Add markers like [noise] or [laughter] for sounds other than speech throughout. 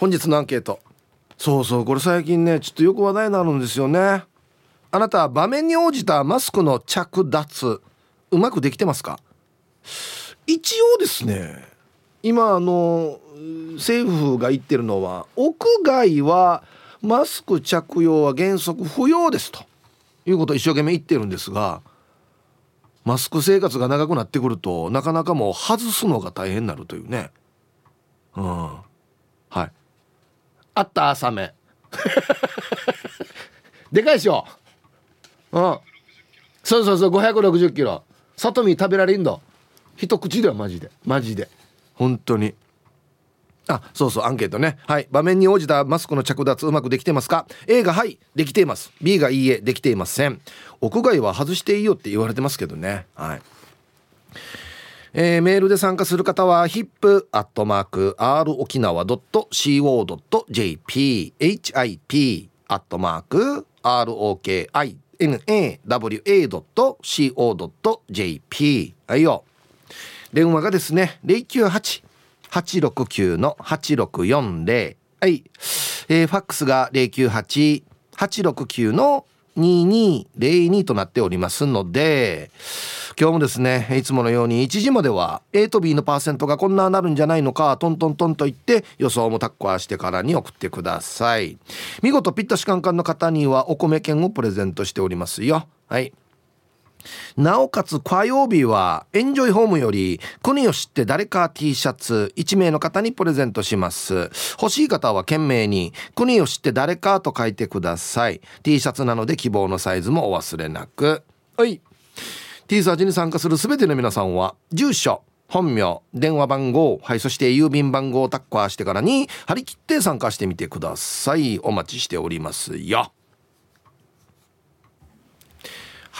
本日のアンケート。そうそうこれ最近ねちょっとよく話題になるんですよね。あなた場面に応じたマスクの着脱うまくできてますか？一応ですね今あの政府が言ってるのは屋外はマスク着用は原則不要ですと。いうことを一生懸命言ってるんですがマスク生活が長くなってくるとなかなかもう外すのが大変になるというね。うん。あったサメ [laughs] でかいでしょ？うん。そうそうそう560キロ。里見食べられんだ一口ではマジで。マジで。本当に。あそうそうアンケートね。はい。場面に応じたマスクの着脱うまくできてますか？A がはいできています。B がいいえできていません。屋外は外していいよって言われてますけどね。はい。えー、メールで参加する方は hip.r 沖縄 .co.jp hip アットマーク ROKINAWA.co.jp はいよ。電話がですね098-869の8640はい、えー、ファックスが098-869の2202となっておりますので今日もですねいつものように1時までは A と B のパーセントがこんななるんじゃないのかトントントンと言って予想もタッコアしてからに送ってください。見事ピッタシカンカンの方にはお米券をプレゼントしておりますよ。はい。なおかつ火曜日はエンジョイホームより国を知って誰か T シャツ1名の方にプレゼントします。欲しい方は懸命に国を知って誰かと書いてください。T シャツなので希望のサイズもお忘れなく。はい。T サージに参加する全ての皆さんは住所本名電話番号はいそして郵便番号をタッカーしてからに張り切って参加してみてください。お待ちしておりますよ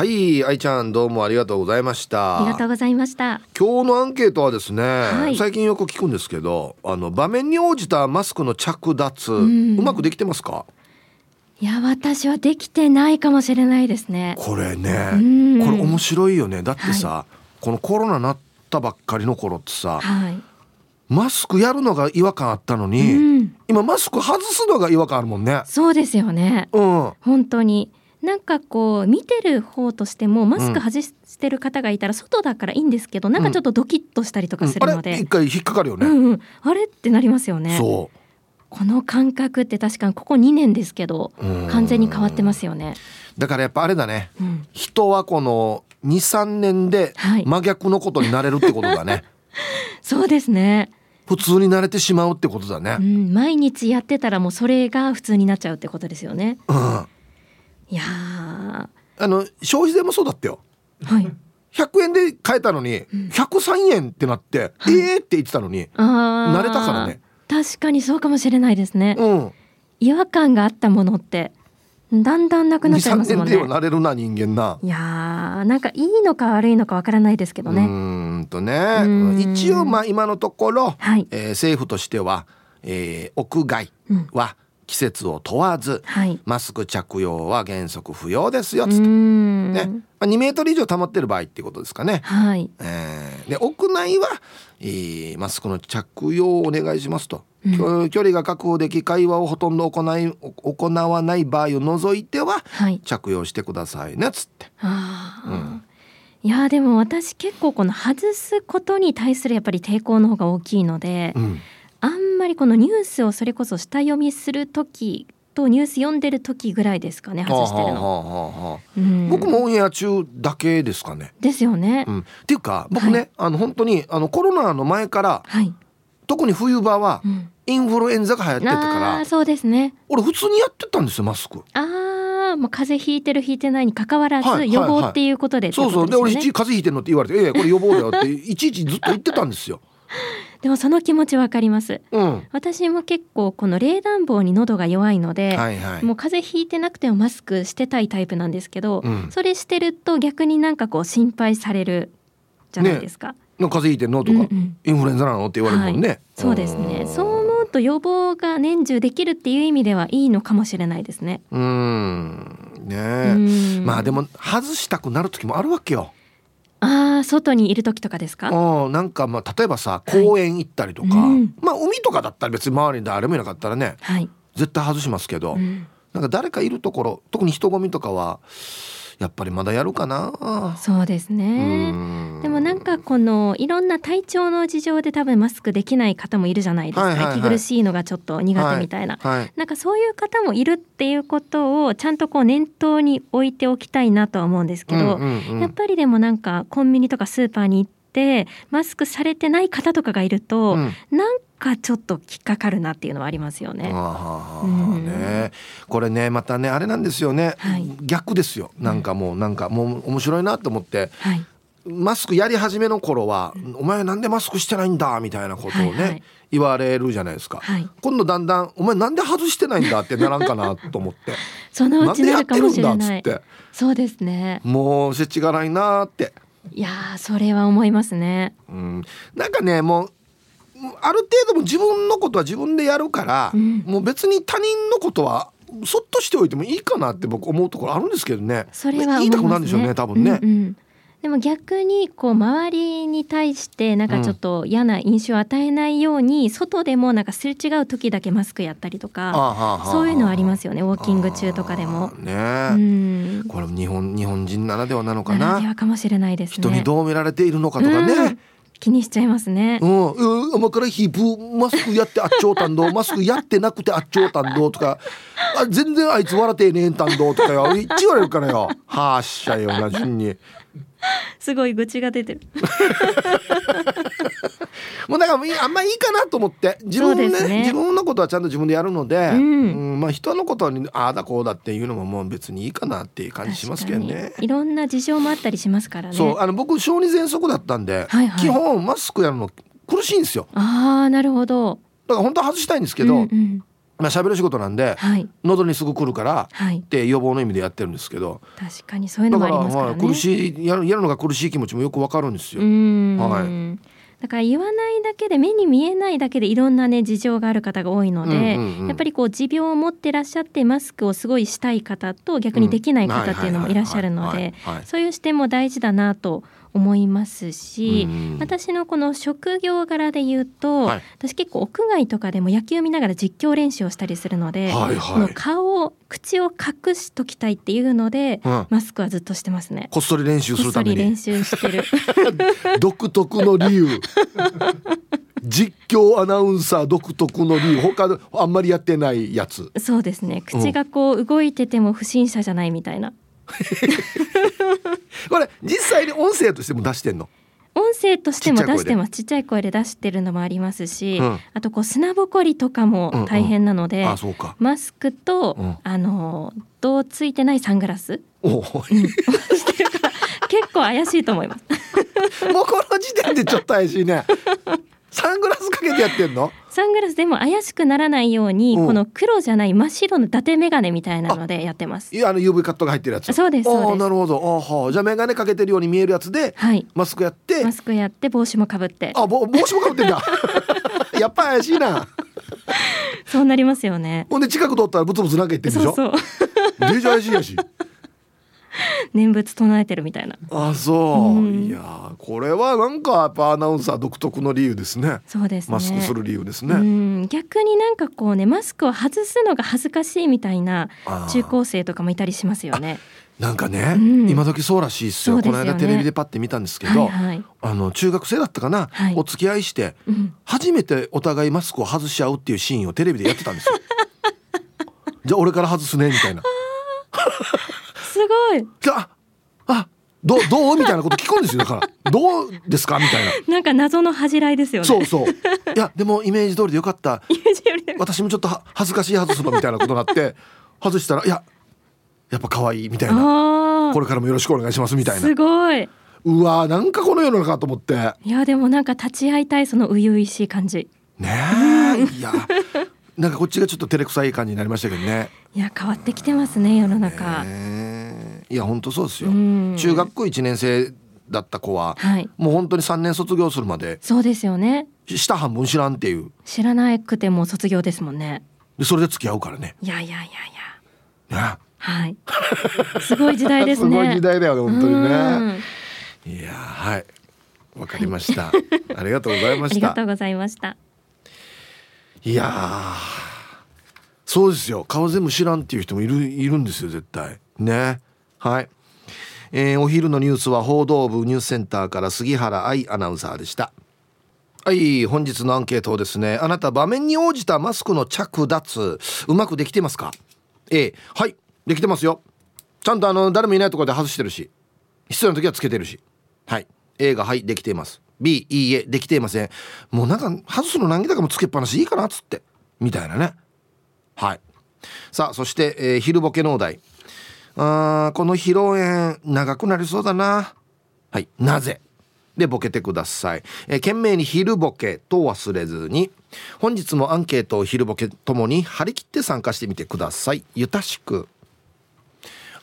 はい愛ちゃんどうもありがとうございました。ありがとうございました。今日のアンケートはですね、はい、最近よく聞くんですけどあの場面に応じたマスクの着脱、うまくできてますか？いや私はできてないかもしれないですね。これねこれ面白いよね。だってさ、はい、このコロナなったばっかりの頃ってさ、はい、マスクやるのが違和感あったのに、うん、今マスク外すのが違和感あるもんね。そうですよね。うん。本当になんかこう見てる方としてもマスク外してる方がいたら外だからいいんですけど、うん、なんかちょっとドキッとしたりとかするので、うん、一回引っかかるよね、うんうん、あれってなりますよね。この感覚って確かにここ2年ですけど完全に変わってますよね。だからやっぱあれだね、うん、人はこの23年で真逆のことになれるってことだね、はい、そうですね。普通に慣れてしまうってことだね、うん、毎日やってたらもうそれが普通になっちゃうってことですよね、うん、いやあの消費税もそうだったよ。はい。100円で買えたのに103円ってなって、うん、ええって言ってたのに慣れたからね。確かにそうかもしれないですね、うん、違和感があったものってだんだんなくなっちゃいますもんね。でなれるな人間な。いやなんかいいのか悪いのかわからないですけどね。うんとね。一応まあ今のところ、はい、えー、政府としては、えー、屋外は、季節を問わず、はい、マスク着用は原則不要ですよっつって、ね。まあ、2メートル以上保ってる場合っていうことですかね。はい。えー、で屋内は、えー、マスクの着用をお願いしますと、うん、距離が確保でき会話をほとんど行い行わない場合を除いては、はい、着用してくださいねっつって。うん。いやでも私結構この外すことに対するやっぱり抵抗の方が大きいので、うん、あんまりこのニュースをそれこそ下読みする時とニュース読んでる時ぐらいですかね外してるの、うん、僕もオンエア中だけですかね。ですよね、うん、っていうか僕ね、はい、あの本当にあのコロナの前から、はい、特に冬場は、インフルエンザが流行ってたからそうですね。俺普通にやってたんですよマスク。ああもう風邪ひいてるひいてないに関わらず、予防っていうことで、ね、そうそう。で俺風邪ひいてんのって言われて「ええこれ予防だよ」っていちいちずっと言ってたんですよ [laughs] でもその気持ちわかります、うん、私も結構この冷暖房に喉が弱いので、はいはい、もう風邪ひいてなくてもマスクしてたいタイプなんですけど、うん、それしてると逆になんかこう心配されるじゃないですか。ね。風邪ひいてんのとか、うんうん、インフルエンザなのって言われるもんね、はい、そうですね。そう思うと予防が年中できるっていう意味ではいいのかもしれないですね。うん。ねまあでも外したくなる時もあるわけよああ外にいる時とかですか？うんなんかまあ例えばさ公園行ったりとか、はい。うん。まあ海とかだったら別に周りに誰もいなかったらねはい、絶対外しますけど、うん。なんか誰かいるところ特に人混みとかはやっぱりまだやるかな。そうですね。うん。でもなんかこのいろんな体調の事情で多分マスクできない方もいるじゃないですか、はいはいはい。息苦しいのがちょっと苦手みたいな、はいなんかそういう方もいるっていうことをちゃんとこう念頭に置いておきたいなとは思うんですけど、うんうんうん。やっぱりでもなんかコンビニとかスーパーに行ってマスクされてない方とかがいると、うん。なんかちょっと引っかかるなっていうのはありますよね。ああうん。ねこれねまたねあれなんですよね、はい。逆ですよ。なんかもうなんかもう面白いなと思って。はい、マスクやり始めの頃は「お前なんでマスクしてないんだ」みたいなことをね、はいはい。言われるじゃないですか、はい。今度だんだん「お前なんで外してないんだ」ってならんかなと思って。[laughs] そのなうんちなるかでやってるんもしれない。だっつって。そうですね。もうせちがらいなーって、いやーそれは思いますね。うん、なんかねもうある程度も自分のことは自分でやるから、うんもう別に他人のことはそっとしておいてもいいかなって僕思うところあるんですけどねそれはね。言いたくなるんでしょうね多分ね、うんうんでも逆にこう周りに対してなんかちょっと嫌な印象を与えないように、外でもなんかすれ違う時だけマスクやったりとか、そういうのはありますよね。ウォーキング中とかでも。ねうえ、ん。これ日本日本人ならではなのかならなではかもしれないですね。人にどう見られているのかとかね、うん気にしちゃいますね。う。ん、うん、甘辛いヒープマスクやってあっちょうたんど。[laughs] マスクやってなくてあっちょうたんどとか。あ全然あいつ笑ってえねえんたんどとかよ。一言われるからよ。はっしゃよな順に [laughs] すごい愚痴が出てる。[laughs] もうだからあんまいいかなと思って。自分ねね。自分のことはちゃんと自分でやるので、うん。うんまあ人のことにああだこうだっていうのももう別にいいかなっていう感じしますけどね。いろんな事情もあったりしますからね。そうあの僕小児喘息だったんで、はいはい。基本マスクやるの苦しいんですよ。ああなるほど。だから本当は外したいんですけど、うんうんまあ喋る仕事なんではい。喉にすぐ来るからはい。って予防の意味でやってるんですけど。確かにそういうのもありますからね。らはい苦しいやるやるのが苦しい気持ちもよくわかるんですよ。はだから言わないだけで目に見えないだけでいろんなね事情がある方が多いので、うんうんうんやっぱりこう持病を持ってらっしゃってマスクをすごいしたい方と逆にできない方っていうのもいらっしゃるのはいでそういう視点も大事だなと思いますし、うん私のこの職業柄で言うと、はい。私結構屋外とかでも野球見ながら実況練習をしたりするので、はいはい。顔を口を隠しときたいっていうので、うん。マスクはずっとしてますね。こっそり練習すこっそり練るために習してる。[laughs] 独特の理由。実況アナウンサー独特の理由。他のあんまりやってないやつ。そうですね。口がこう動いてても不審者じゃないみたいな [laughs] これ実際に音声としても出してんの？音声としても出してます。ちっちゃい声で。出してるのもありますし、うん。あとこう砂ぼこりとかも大変なので、あそうか。マスクと、うん。あの銅ついてないサングラス。おおしてるから結構怪しいと思います。[laughs] もうこの時点でちょっと怪しいね。サングラけてやってんの？サングラスでも怪しくならないように、うん。この黒じゃない真っ白の伊達眼鏡みたいなのでやってます。いやあの UV カットが入ってるやつ。そうですそうです。ああなるほど。あーはあじゃあ眼鏡かけてるように見えるやつではい。マスクやって。マスクやって帽子もかぶって。あぼ帽子もかぶってんだ。[laughs] やっぱ怪しいな。そうなりますよね。ほんで近く通ったらブツブツなんか言ってるんでしょ？そうそう。デジャ怪しいやし [laughs] 念仏唱えてるみたいな。あそう、うん。いやーこれはなんかやっぱアナウンサー独特の理由ですね。そうですね。マスクする理由ですうね、ん。逆になんかこうねマスクを外すのが恥ずかしいみたいな中高生とかもいたりしますよね。なんかね、うん。今時そうらしいっすよ。ね。この間テレビでパッて見たんですけど、はいはい。あの中学生だったかな、はい。お付き合いしてうん、初めてお互いマスクを外し合うっていうシーンをテレビでやってたんですよ。[laughs] じゃあ俺から外すねみたいな [laughs] すごい。じゃああどうどう？みたいなこと聞くんですよ。だから [laughs] どうですか？みたいな。なんか謎の恥じらいですよね。そうそう。[laughs] いやでもイメージ通りでよかった。イメージよりね私もちょっとは恥ずかしい外すのみたいなことになって [laughs] 外したらいややっぱ可愛いみたいな。あこれからもよろしくお願いしますみたあいな。すごい。うわーなんかこの世の中と思ってねいやでもなんか立ち会いたいその初々しい感じ。えいやなんかこっちがちょっと照れくさい感じになりましたけどねいや変わってきてますね世の中。ねえいや本当そうですようん中学校1年生だった子ははい。もう本当に3年卒業するまでそうですよね。下半分知らんっていう知らなくても卒業ですもんね。でそれで付き合うからねいやいやいやいや。ねはい。すごい時代ですね。[laughs] すごい時代だよね本当にうねんいやはいわかりました、はい、ありがとうございました [laughs] ありがとうございましたいやそうですよ。顔全部知らんっていう人もいるいるんですよ絶対。ね。はい。えー、お昼のニュースは報道部ニュースセンターから杉原愛アナウンサーでした。はい本日のアンケートですねあなた場面に応じたマスクの着脱うまくできてますか？A はいできてますよ。ちゃんとあの誰もいないところで外してるし必要な時はつけてるし。はい。A がはいできています。B いいえできていません。もうなんか外すの何気だかもつけっぱなしいいかなっつって。みたいなね。はい。さあそして、えー、昼ボケのお題。この披露宴長くなりそうだな。はい。なぜ？でボケてください、えー、懸命に昼ボケと忘れずに本日もアンケートを昼ボケともに張り切って参加してみてください。ゆたしく。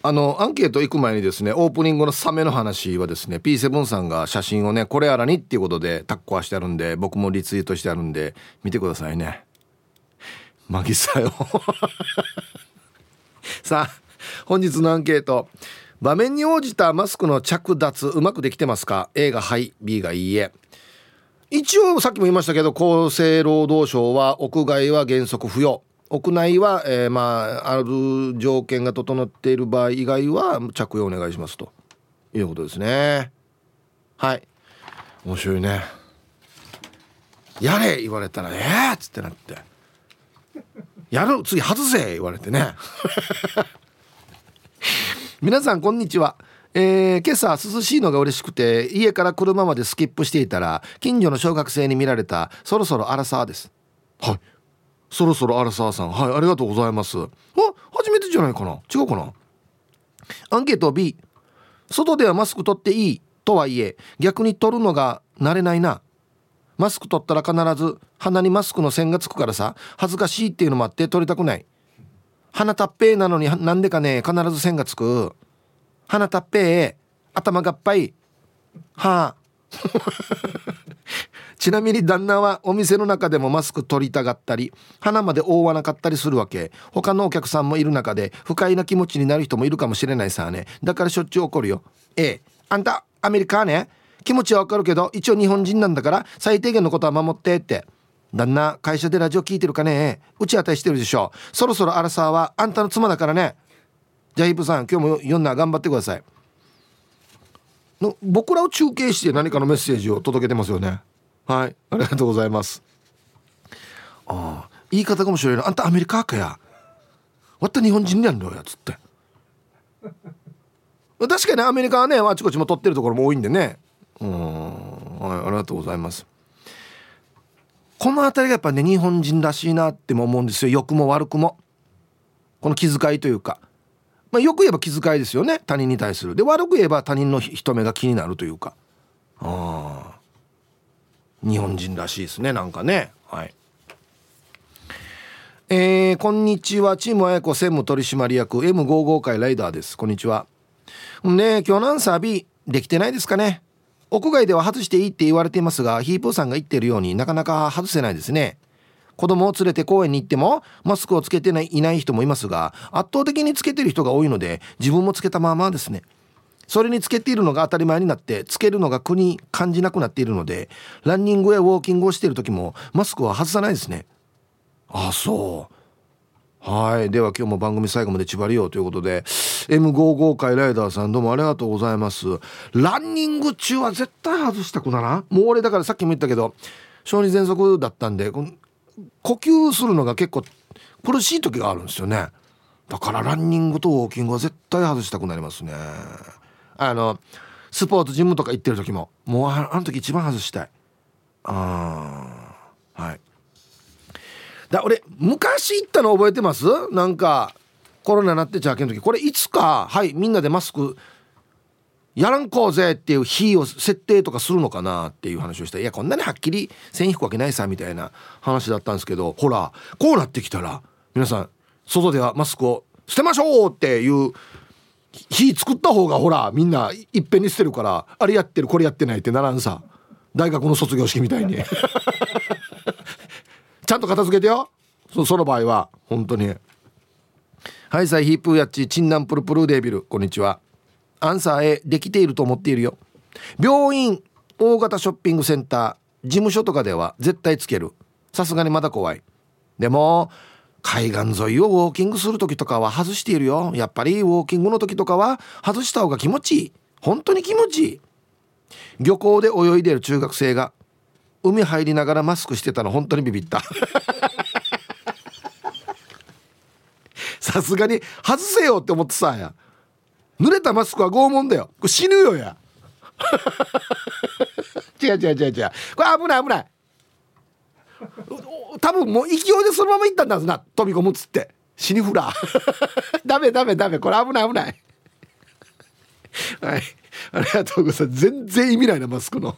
あのアンケート行く前にですねオープニングのサメの話はですね P7 さんが写真をねこれあらにっていうことでタッコはしてあるんで僕もリツイートしてあるんで見てくださいね。マギさよ [laughs] さあ本日のアンケート。場面に応じたマスクの着脱うまくできてますか？A がはい B がいいえ。一応さっきも言いましたけど厚生労働省は屋外は原則不要。屋内は、えー、まあある条件が整っている場合以外は着用お願いしますと。いうことですね。はい。面白いね。やれ言われたらええー、っつってなって。やる次外せ言われてね。[laughs] 皆さんこんにちは。えー、今朝涼しいのが嬉しくて家から車までスキップしていたら近所の小学生に見られたそろそろアラサーです。はい。そろそろアラサーさん。はいありがとうございます。あ初めてじゃないかな。違うかな。アンケート B 外ではマスク取っていいとはいえ逆に取るのが慣れないな。マスク取ったら必ず鼻にマスクの線がつくからさ恥ずかしいっていうのもあって取りたくない。鼻たっぺーなのになんでかね必ず線がつく。鼻たっぺー頭がっぱい。はあ。ちなみに旦那はお店の中でもマスク取りたがったり鼻まで覆わなかったりするわけ。他のお客さんもいる中で不快な気持ちになる人もいるかもしれないさね。だからしょっちゅう怒るよ。ええ。あんたアメリカね。気持ちはわかるけど一応日本人なんだから最低限のことは守ってって。旦那会社でラジオ聞いてるかね。うち当たりしてるでしょそろそろアラサーはあんたの妻だからね。じゃあヒップさん今日も読んだ頑張ってください。の僕らを中継して何かのメッセージを届けてますよね。はい。ありがとうございます。ああ言い方かもしれない。あんたアメリカかや。わった日本人なんだよやつって。確かにアメリカはねあちこちも取ってるところも多いんでね。うん。はいありがとうございます。この辺りがやっぱね日本人らしいなっても思うんですよ。良くも悪くも。この気遣いというか、まあ、よく言えば気遣いですよね。他人に対する。で悪く言えば他人の人目が気になるというか。ああ日本人らしいですねなんかね。はい。えー、こんにちは。チームあやこ専務取締役 M55 回ライダーです。こんにちは。ね今日のアンサーできてないですかね。屋外では外していいって言われていますがヒープーさんが言ってるようになかなか外せないですね。子供を連れて公園に行ってもマスクをつけてないいない人もいますが圧倒的につけてる人が多いので自分もつけたままですね。それにつけているのが当たり前になってつけるのが苦に感じなくなっているのでランニングやウォーキングをしている時もマスクは外さないですね。ああそう。はい。では今日も番組最後まで縛りようということで M55 回ライダーさんどうもありがとうございます。ランニング中は絶対外したくならん？もう俺だからさっきも言ったけど小児喘息だったんで呼吸するのが結構苦しい時があるんですよね。だからランニングとウォーキングは絶対外したくなりますね。あのスポーツジムとか行ってる時ももうあの時一番外したい。ああはい。だ俺昔行ったの覚えてます？なんかコロナになってちゃけん時。これいつかはいみんなでマスクやらんこうぜっていう日を設定とかするのかなっていう話をしたいやこんなにはっきり線引くわけないさみたいな話だったんですけどほらこうなってきたら皆さん外ではマスクを捨てましょうっていう火作った方がほらみんないっぺんに捨てるからあれやってるこれやってないってならんさ。大学の卒業式みたいに。[laughs] ちゃんと片付けてよ。そその場合は本当に。はいさいヒープーやっちチンナンプルプルデービル。こんにちは。アンサー A できていると思っているよ。病院大型ショッピングセンター事務所とかでは絶対つける。さすがにまだ怖い。でも海岸沿いをウォーキングする時とかは外しているよ。やっぱりウォーキングの時とかは外した方が気持ちいい。本当に気持ちいい。漁港で泳いでる中学生が海入りながらマスクしてたの本当にビビった。[laughs] さすがに外せよって思ってさや。濡れたマスクは拷問だよ。死ぬよや。[laughs] 違う違う違う違う。これ危ない危ない。[laughs] 多分もう勢いでそのまま行ったんだな飛び込むっつって。死にフラ [laughs] ダメダメダメ。これ危ない危ない。はい。ありがとうございます。全然意味ないなマスクの。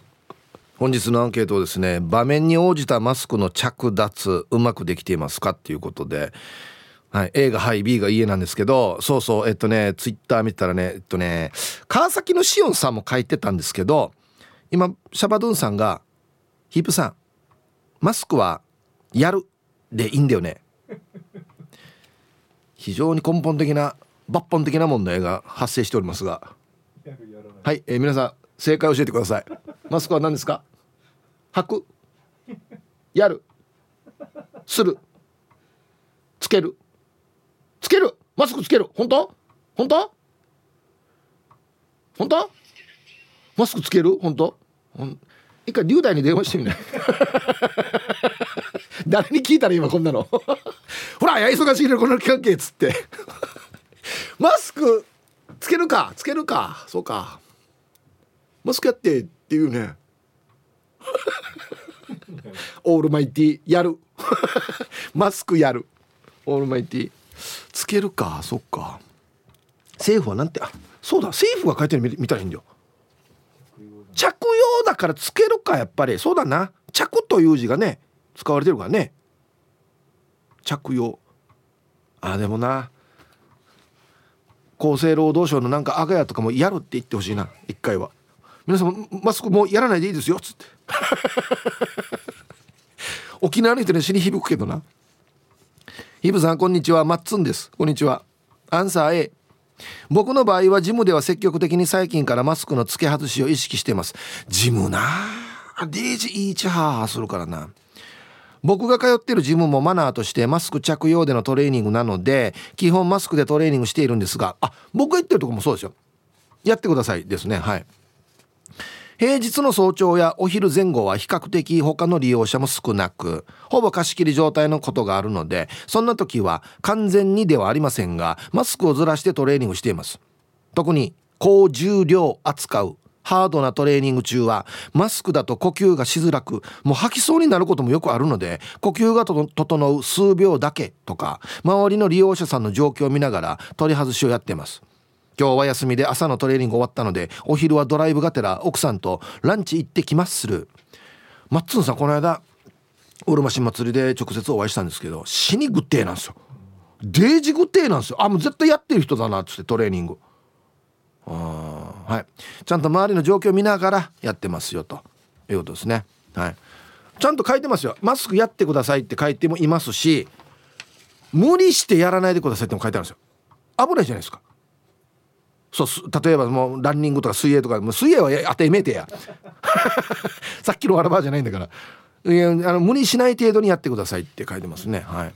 本日のアンケートですね場面に応じたマスクの着脱うまくできていますかっていうことで。はい、A がはい B が家なんですけどそうそうえっとねツイッター見たらねえっとね川崎のしおんさんも書いてたんですけど今シャバドゥンさんが「ヒープさんマスクはやるでいいんだよね」[laughs] 非常に根本的な抜本的な問題が発生しておりますが。はい、えー、皆さん正解教えてください。マスクは何ですか？履く？やる？する？つける？つける？マスクつける？本当？本当？本当？マスクつける？本当？一回龍大に電話してみない？[laughs] 誰に聞いたら今こんなの？[laughs] ほらや忙しいねこの関係っつって。[laughs] マスクつけるかつけるか。そうか。マスクやってっていうね。オールマイティやる。マスクやる。オールマイティつけるかそっか。政府はなんてあそうだ政府が書いてる見たいいんだよ。着用だからつけるかやっぱり。そうだな。着という字がね使われてるからね。着用。あでもな。厚生労働省のなんか赤やとかもやるって言ってほしいな。一回は。皆さんマスクもうやらないでいいですよ。っつって。[laughs] 沖縄の人に死に響くけどな。ヒブさんこんにちは。マッツンです。こんにちは。アンサー A 僕の場合はジムでは積極的に最近からマスクの付け外しを意識しています。ジムなあ。デイジイーチハーするからな。僕が通ってるジムもマナーとしてマスク着用でのトレーニングなので基本マスクでトレーニングしているんですが。あ僕が行ってるとこもそうですよ。やってくださいですね。はい。平日の早朝やお昼前後は比較的他の利用者も少なくほぼ貸し切り状態のことがあるのでそんな時は完全にではありませんがマスクをずらしてトレーニングしています。特に高重量扱うハードなトレーニング中はマスクだと呼吸がしづらくもう吐きそうになることもよくあるので呼吸が整う数秒だけとか周りの利用者さんの状況を見ながら取り外しをやっています。今日は休みで朝のトレーニング終わったのでお昼はドライブがてら奥さんとランチ行ってきますする。マッツンさんこの間うるま市祭りで直接お会いしたんですけど死にグッテーなんですよ。デージグッテーなんですよ。あもう絶対やってる人だなっつってトレーニング。あはい。ちゃんと周りの状況を見ながらやってますよと。いうことですね。はい。ちゃんと書いてますよ。マスクやってくださいって書いてもいますし無理してやらないでくださいっても書いてあるんですよ。危ないじゃないですか。そう例えばもうランニングとか水泳とかもう水泳は当てめてや。[laughs] さっきのアラバじゃないんだから。いやあの無理しない程度にやってくださいって書いてますね。はい。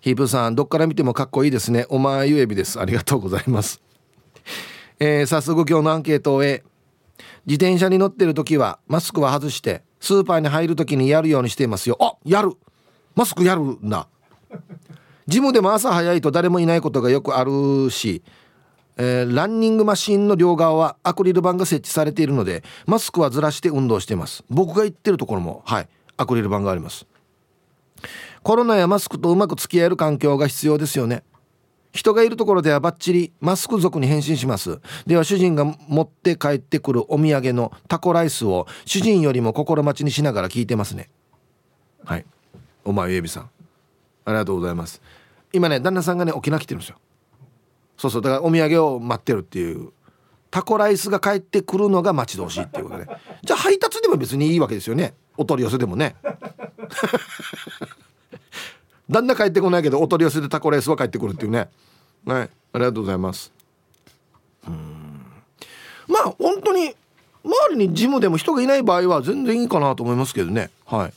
ヒープさんどっから見てもかっこいいですね。お前ゆえびです。ありがとうございます。えー、早速今日のアンケートを終え自転車に乗ってる時はマスクは外してスーパーに入る時にやるようにしていますよ。あやる。マスクやるんだジムでも朝早いと誰もいないことがよくあるしえー、ランニングマシンの両側はアクリル板が設置されているのでマスクはずらして運動しています。僕が行ってるところもはいアクリル板があります。コロナやマスクとうまく付き合える環境が必要ですよね。人がいるところではバッチリマスク族に変身します。では主人が持って帰ってくるお土産のタコライスを主人よりも心待ちにしながら聞いてますね。はい。お前エビさん。ありがとうございます。今ね旦那さんがね沖縄来てるんですよ。そうそうだからお土産を待ってるっていう。タコライスが帰ってくるのが待ち遠しいっていうことで [laughs] じゃあ配達でも別にいいわけですよね。お取り寄せでもね。[laughs] 旦那帰ってこないけどお取り寄せでタコライスは帰ってくるっていうね。はい。ありがとうございます。うん。まあ本当に周りにジムでも人がいない場合は全然いいかなと思いますけどね。はい。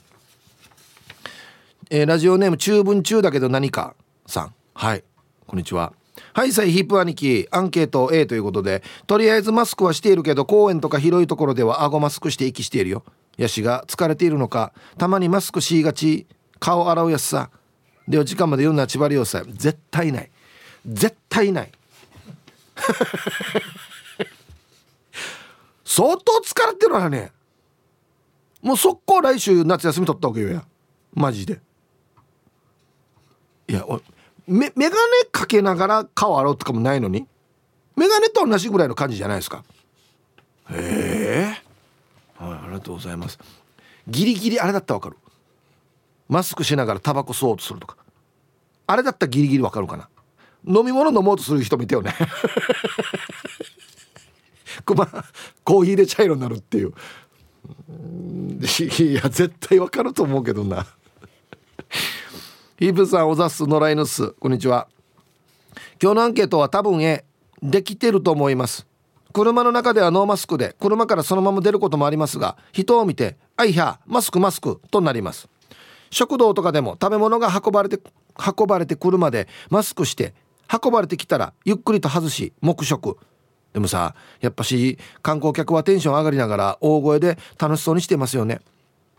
えー、ラジオネーム中文中だけど何かさん。はい。こんにちは。はいさいヒップ兄貴アンケート A ということでとりあえずマスクはしているけど公園とか広いところでは顎マスクして息しているよ。ヤシが疲れているのかたまにマスクしがち顔洗うやつさ。では時間まで読んだ千葉良さ絶対ない。絶対ない。[laughs] 相当疲れてるわね。もう速攻来週夏休み取ったわけよや。マジで。いやおメメガネかけながら顔洗うとかもないのに？メガネと同じぐらいの感じじゃないですか？へえ。はいありがとうございます。ギリギリあれだったらわかる。マスクしながらタバコ吸おうとするとか。あれだったらギリギリわかるかな。飲み物飲もうとする人もいたよね。[laughs] コーヒーで茶色になるっていう。いや絶対わかると思うけどな。ヒープさんおざす野良犬っす。こんにちは。今日のアンケートは多分えできてると思います。車の中ではノーマスクで車からそのまま出ることもありますが人を見て「あいやマスクマスク」となります。食堂とかでも食べ物が運ばれて運ばれてくるまでマスクして運ばれてきたらゆっくりと外し黙食。でもさやっぱし観光客はテンション上がりながら大声で楽しそうにしてますよね。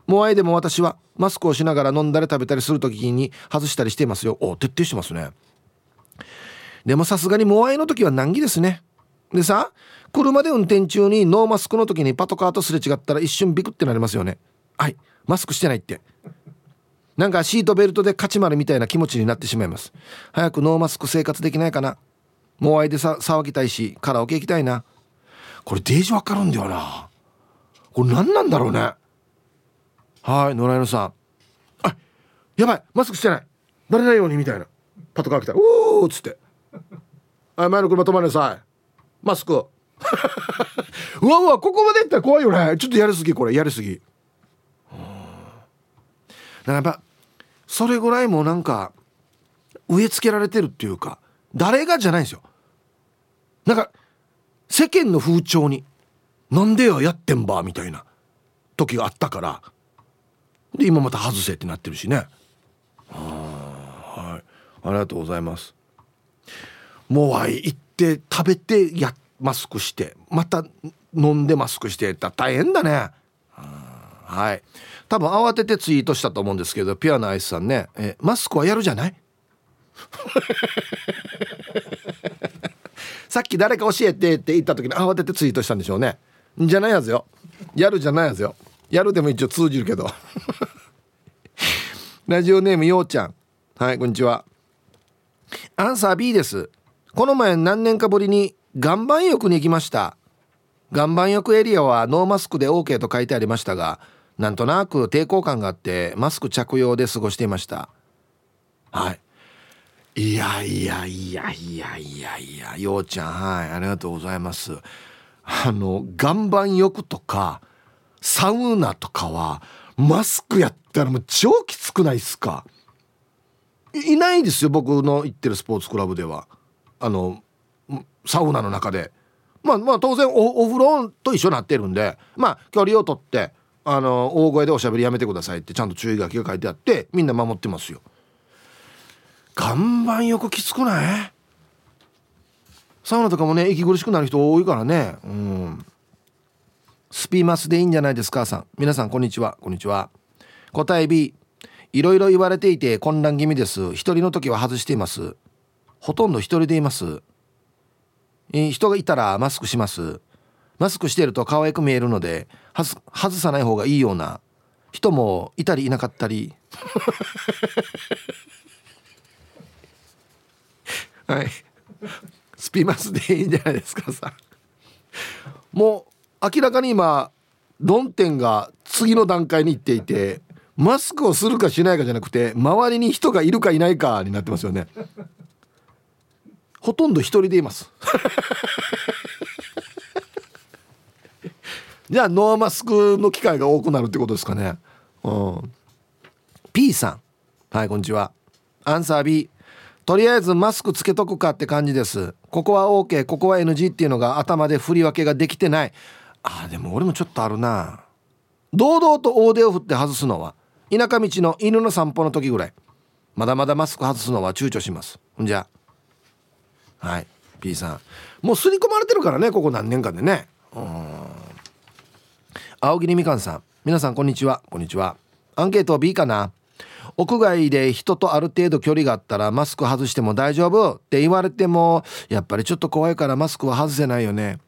モアイでも私はマスクをしながら飲んだり食べたりする時に外したりしていますよ。お徹底してますね。でもさすがにモアイの時は難儀ですね。でさ車で運転中にノーマスクの時にパトカーとすれ違ったら一瞬ビクってなりますよね。はいマスクしてないって。なんかシートベルトで勝ち丸みたいな気持ちになってしまいます。早くノーマスク生活できないかな。モアイでさ騒ぎたいしカラオケ行きたいな。これデージわかるんだよな。これ何なんだろうね。はい野良犬さん。あやばいマスクしてない。バレないようにみたいな。パトカー来たら「おお!」っつって「はい前の車止まりなさい。マスク」[laughs] うわうわここまでいったら怖いよね。ちょっとやりすぎこれ。やりすぎ。だからやっぱそれぐらいもうなんか植え付けられてるっていうか誰がじゃないんですよ。なんか世間の風潮になんでよやってんばみたいな時があったからで今また外せってなってるしね。はい。ありがとうございます。もうはい行って食べてやマスクしてまた飲んでマスクしてた大変だね。はい。多分慌ててツイートしたと思うんですけどピュアなアイスさんね。えマスクはやるじゃない？[laughs] さっき誰か教えてって言った時に慌ててツイートしたんでしょうね。じゃないやつよ。やるじゃないやつよ。やるでも一応通じるけど。[laughs] ラジオネームようちゃん。はいこんにちは。アンサー B です。この前何年かぶりに岩盤浴に行きました。岩盤浴エリアはノーマスクで OK と書いてありましたがなんとなく抵抗感があってマスク着用で過ごしていました。はい。いやいやいやいやいやいやようちゃん。はいありがとうございます。あの岩盤浴とかサウナとかはマスクやったらもう超きつくないっすか？いないですよ僕の行ってるスポーツクラブでは。あのサウナの中で。まあまあ当然お風呂と一緒になってるんでまあ距離をとってあの大声でおしゃべりやめてくださいってちゃんと注意書きが書いてあってみんな守ってますよ。岩盤浴きつくない？サウナとかもね息苦しくなる人多いからね。うん。スピマスでいいんじゃないですかさん。皆さんこんにちは。こんにちは。答え B いろいろ言われていて混乱気味です。一人の時は外しています。ほとんど一人でいます。人がいたらマスクします。マスクしてると可愛く見えるので外さない方がいいような。人もいたりいなかったり。はい。スピマスでいいんじゃないですかさもう明らかに今論点が次の段階に行っていてマスクをするかしないかじゃなくて周りに人がいるかいないかになってますよね。ほとんど一人でいます。[laughs] じゃあノーマスクの機会が多くなるってことですかね。うん。P さん。はいこんにちは。アンサー B とりあえずマスクつけとくかって感じです。ここは OK ここは NG っていうのが頭で振り分けができてないあでも俺もちょっとあるな。堂々と大手を振って外すのは田舎道の犬の散歩の時ぐらい。まだまだマスク外すのは躊躇します。ほんじゃ。はい P さん。もう刷り込まれてるからねここ何年間でね。うん。青桐みかんさん。皆さんこんにちは。こんにちは。アンケート B かな。屋外で人とある程度距離があったらマスク外しても大丈夫？って言われてもやっぱりちょっと怖いからマスクは外せないよね。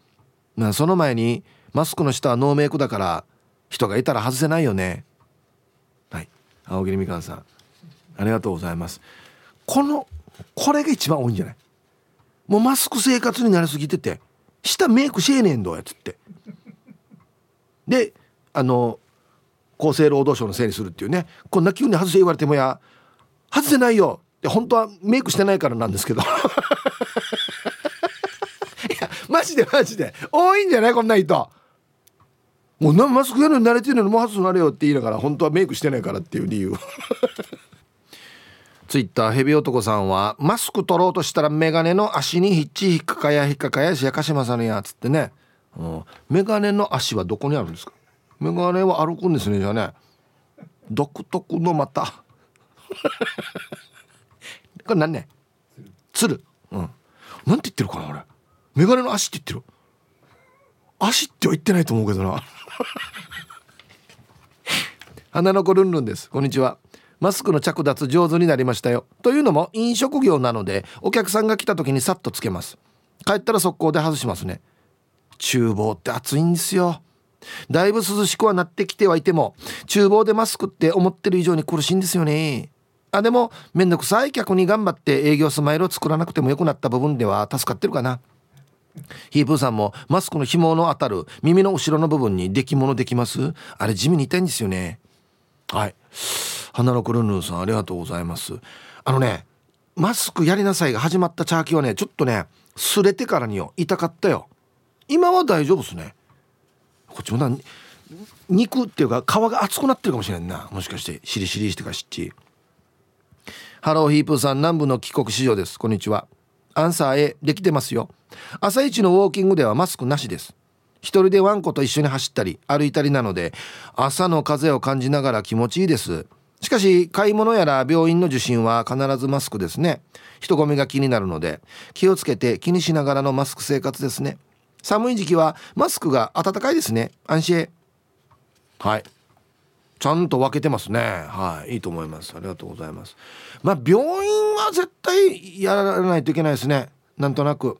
その前にマスクの下はノーメイクだから人がいたら外せないよね。はい。青桐みかんさん。ありがとうございます。このこれが一番多いんじゃない？もうマスク生活になりすぎてて下メイクしえねえんどやつって。であの厚生労働省のせいにするっていうね。こんな急に外せ言われてもや外せないよ。って本当はメイクしてないからなんですけど。[laughs] いやマジでマジで。多いんじゃない？こんな人もうマスクやるのに慣れてるのにもう外すなれよって言いながら本当はメイクしてないからっていう理由 [laughs] ツイッターヘビ男さんはマスク取ろうとしたらメガネの足にひっち引っかかや引っかかやしやかしまさねやつってね、うん、メガネの足はどこにあるんですか？メガネは歩くんですねじゃあね。独特のまた [laughs] これ何ね？つる。うん。なんて言ってるかな俺。メガネの足って言ってる。足っては言ってないと思うけどな。花の子ルンルンです。こんにちは。マスクの着脱上手になりましたよ。というのも飲食業なのでお客さんが来た時にさっとつけます。帰ったら速攻で外しますね。厨房って暑いんですよ。だいぶ涼しくはなってきてはいても厨房でマスクって思ってる以上に苦しいんですよね。あでもめんどくさい客に頑張って営業スマイルを作らなくてもよくなった部分では助かってるかな。ヒープーさんもマスクの紐の当たる耳の後ろの部分に出来物できます？あれ地味に痛いんですよね。はい。花のクルヌーさんありがとうございます。あのねマスクやりなさいが始まったチャーキはねちょっとね擦れてからによ痛かったよ。今は大丈夫ですね。こっちもな肉っていうか皮が厚くなってるかもしれんな。もしかしてシリシリしてかしっち。ハローヒープーさん南部の帰国子女です。こんにちは。アンサー A できてますよ。朝一のウォーキングではマスクなしです。一人でワンコと一緒に走ったり歩いたりなので朝の風を感じながら気持ちいいです。しかし買い物やら病院の受診は必ずマスクですね。人混みが気になるので気をつけて気にしながらのマスク生活ですね。寒い時期はマスクが暖かいですね。安心。はい。ちゃんと分けてますね。はい。いいと思います。ありがとうございます。まあ病院は絶対やらないといけないですね。なんとなく。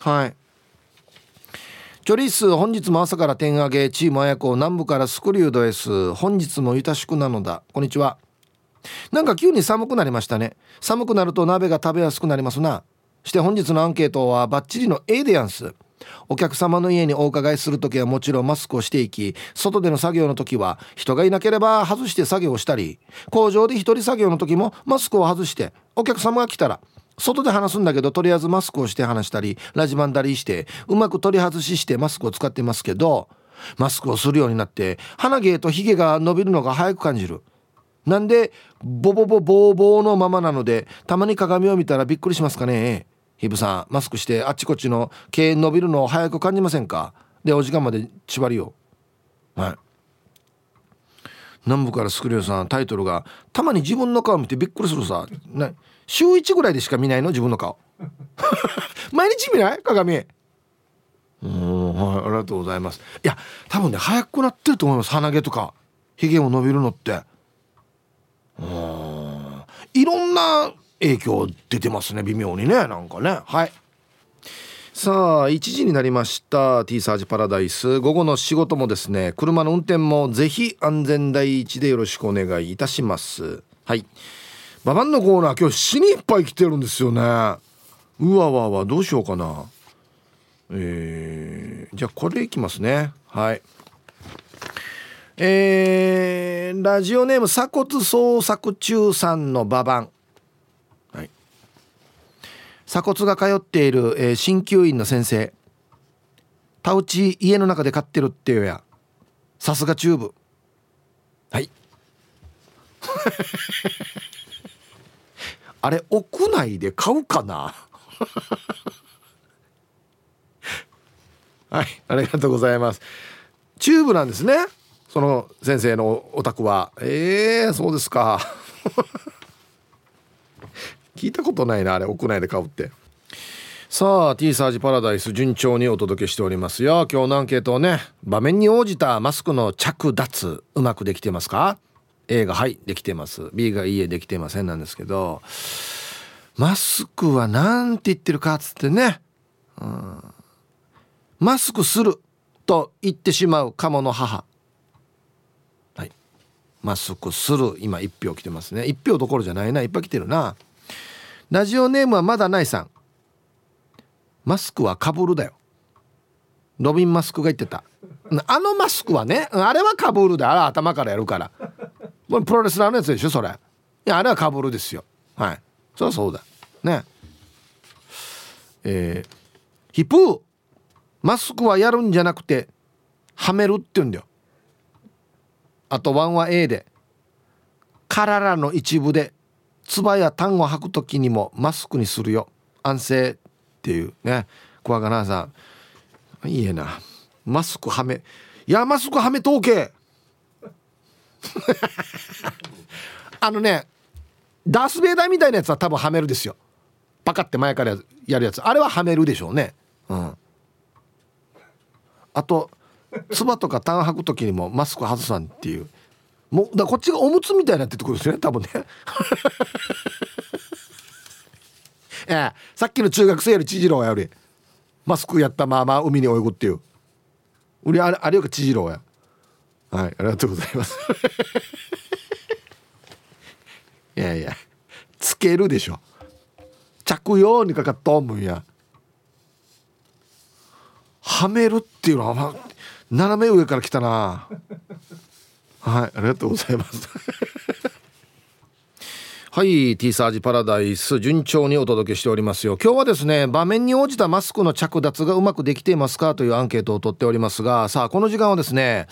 はい。チョリス本日も朝から点上げ。チーム綾子南部からスクリュードです本日もゆたしくなのだ。こんにちは。なんか急に寒くなりましたね。寒くなると鍋が食べやすくなりますな。して本日のアンケートはバッチリの A でやんすお客様の家にお伺いする時はもちろんマスクをしていき外での作業の時は人がいなければ外して作業をしたり工場で一人作業の時もマスクを外してお客様が来たら外で話すんだけどとりあえずマスクをして話したりラジバンダリーしてうまく取り外ししてマスクを使ってますけどマスクをするようになって鼻毛とヒゲが伸びるのが早く感じる。なんでボボボボーボーのままなのでたまに鏡を見たらびっくりしますかね。ヒブさんマスクしてあっちこっちの毛伸びるのを早く感じませんか？でお時間まで縛りよはい。南部からスクリューさんタイトルが「たまに自分の顔見てびっくりするさ」ね、週1ぐらいでしか見ないの？自分の顔。[laughs] 毎日見ない？鏡。うんはい。ありがとうございます。いや多分ね早くなってると思います。鼻毛とか。ひげも伸びるのって。うん。いろんな影響出てますね微妙にねなんかね。はい。さあ1時になりました T サージパラダイス。午後の仕事もですね車の運転もぜひ安全第一でよろしくお願いいたします。はい。ババンのコーナー今日死にいっぱい来てるんですよね。うわわわどうしようかな。えー、じゃあこれいきますね。はい。えー、ラジオネーム鎖骨捜索中さんのババン鎖骨が通っている、えー、鍼灸院の先生。タウチ家の中で飼ってるっていうや。さすがチューブ。はい。[laughs] あれ屋内で買うかな？[laughs] はいありがとうございます。チューブなんですね。その先生のお宅は。ええー、そうですか聞いたことないなあれ屋内で買うって。さあ T サージパラダイス順調にお届けしておりますよ。今日のアンケートをね場面に応じたマスクの着脱うまくできてますか？A がはいできてます。B がいいえできてません。なんですけどマスクは何て言ってるかっつってね、うん、マスクすると言ってしまうカモの母。はい。マスクする今1票来てますね。1票どころじゃないな。いっぱい来てるな。ラジオネームはまだないさん。マスクはかぶるだよ。ロビン・マスクが言ってた。あのマスクはねあれはかぶるだあれ頭からやるから。プロレスラーのやつでしょそれ。いやあれはかぶるですよ。はい。そりゃそうだね。えー、ヒプーマスクはやるんじゃなくてはめるって言うんだよ。あとワンは A で。体の一部で唾や痰を吐く時にもマスクにするよ。安静っていうね。小若菜さんいいえな。マスクはめ。いやマスクはめとけ。[laughs] あのねダース・ベイダーみたいなやつは多分はめるですよ。パカって前からやるやつ。あれははめるでしょうね。うん。あと唾とか痰吐く時にもマスク外さんっていう。もうだこっちがおむつみたいになってってことですね多分ね。[laughs] ええ、さっきの中学生より千次郎やり。マスクやったまま海に泳ぐっていう。俺あれあれより千次郎や。はいありがとうございます。[laughs] いやいや。つけるでしょ。着用にかかっとんむんや。はめるっていうのは、ま斜め上から来たな。はいありがとうございます。[laughs] はい T サージパラダイス順調にお届けしておりますよ。今日はですね場面に応じたマスクの着脱がうまくできていますかというアンケートを取っておりますがさあこの時間はですね、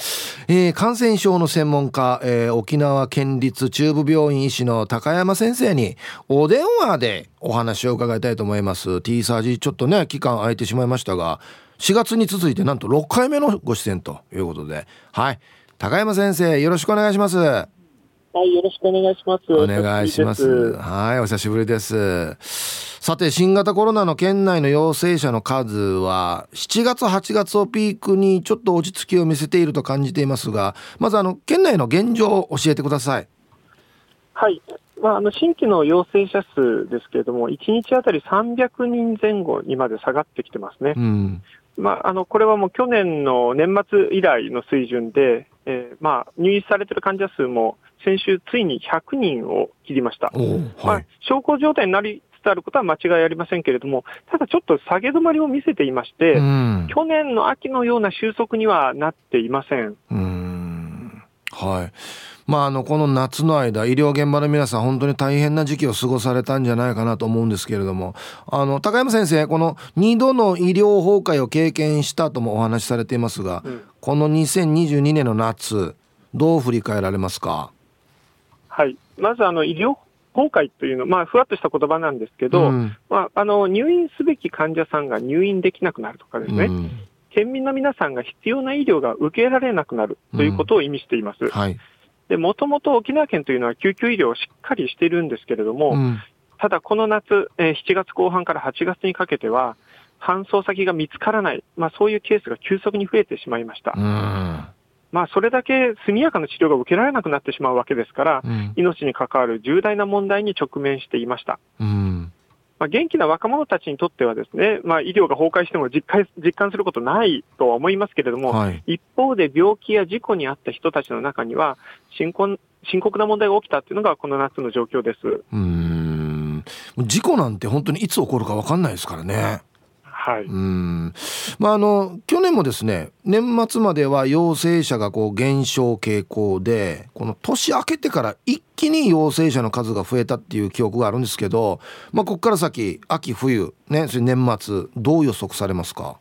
えー、感染症の専門家、えー、沖縄県立中部病院医師の高山先生にお電話でお話を伺いたいと思います。T サージちょっとね期間空いてしまいましたが4月に続いてなんと6回目のご出演ということで。はい。高山先生よろしくお願いしますはい、よろしくお願いします。お願いします。はい、お久しぶりです。さて、新型コロナの県内の陽性者の数は、7月、8月をピークにちょっと落ち着きを見せていると感じていますが、まず、あの、県内の現状を教えてください。はい。まあ、あの新規の陽性者数ですけれども、1日あたり300人前後にまで下がってきてますね。うん、まあ、あのこれはもう去年の年末以来の水準で、えー、まあ、入院されてる患者数も先週ついに100人を切りました。はい、まあ、小康状態になりつつあることは間違いありませんけれども、ただちょっと下げ止まりを見せていまして、うん、去年の秋のような収束にはなっていません。うんはい。まあ、あのこの夏の間医療現場の皆さん本当に大変な時期を過ごされたんじゃないかなと思うんですけれども。あの高山先生この2度の医療崩壊を経験したともお話しされていますが、うん、この2022年の夏どう振り返られますか？はい、まずあの医療崩壊というのは、まあ、ふわっとした言葉なんですけど、うん、まあ、あの入院すべき患者さんが入院できなくなるとかですね、うん、県民の皆さんが必要な医療が受けられなくなるということを意味しています。もともと沖縄県というのは救急医療をしっかりしているんですけれども、うん、ただこの夏、えー、7月後半から8月にかけては、搬送先が見つからない、まあ、そういうケースが急速に増えてしまいました。まあ、それだけ速やかな治療が受けられなくなってしまうわけですから、うん、命に関わる重大な問題に直面していました。うんまあ、元気な若者たちにとってはですね、まあ、医療が崩壊しても実感実感することないとは思いますけれども、はい、一方で病気や事故に遭った人たちの中には深刻深刻な問題が起きたっていうのがこの夏の状況です。うん事故なんて本当にいつ起こるか分かんないですからね。はい、うん。まああの去年もですね年末までは陽性者がこう減少傾向でこの年明けてから一気に陽性者の数が増えたっていう記憶があるんですけど、まあ、ここから先秋冬ねそれ年末どう予測されますか？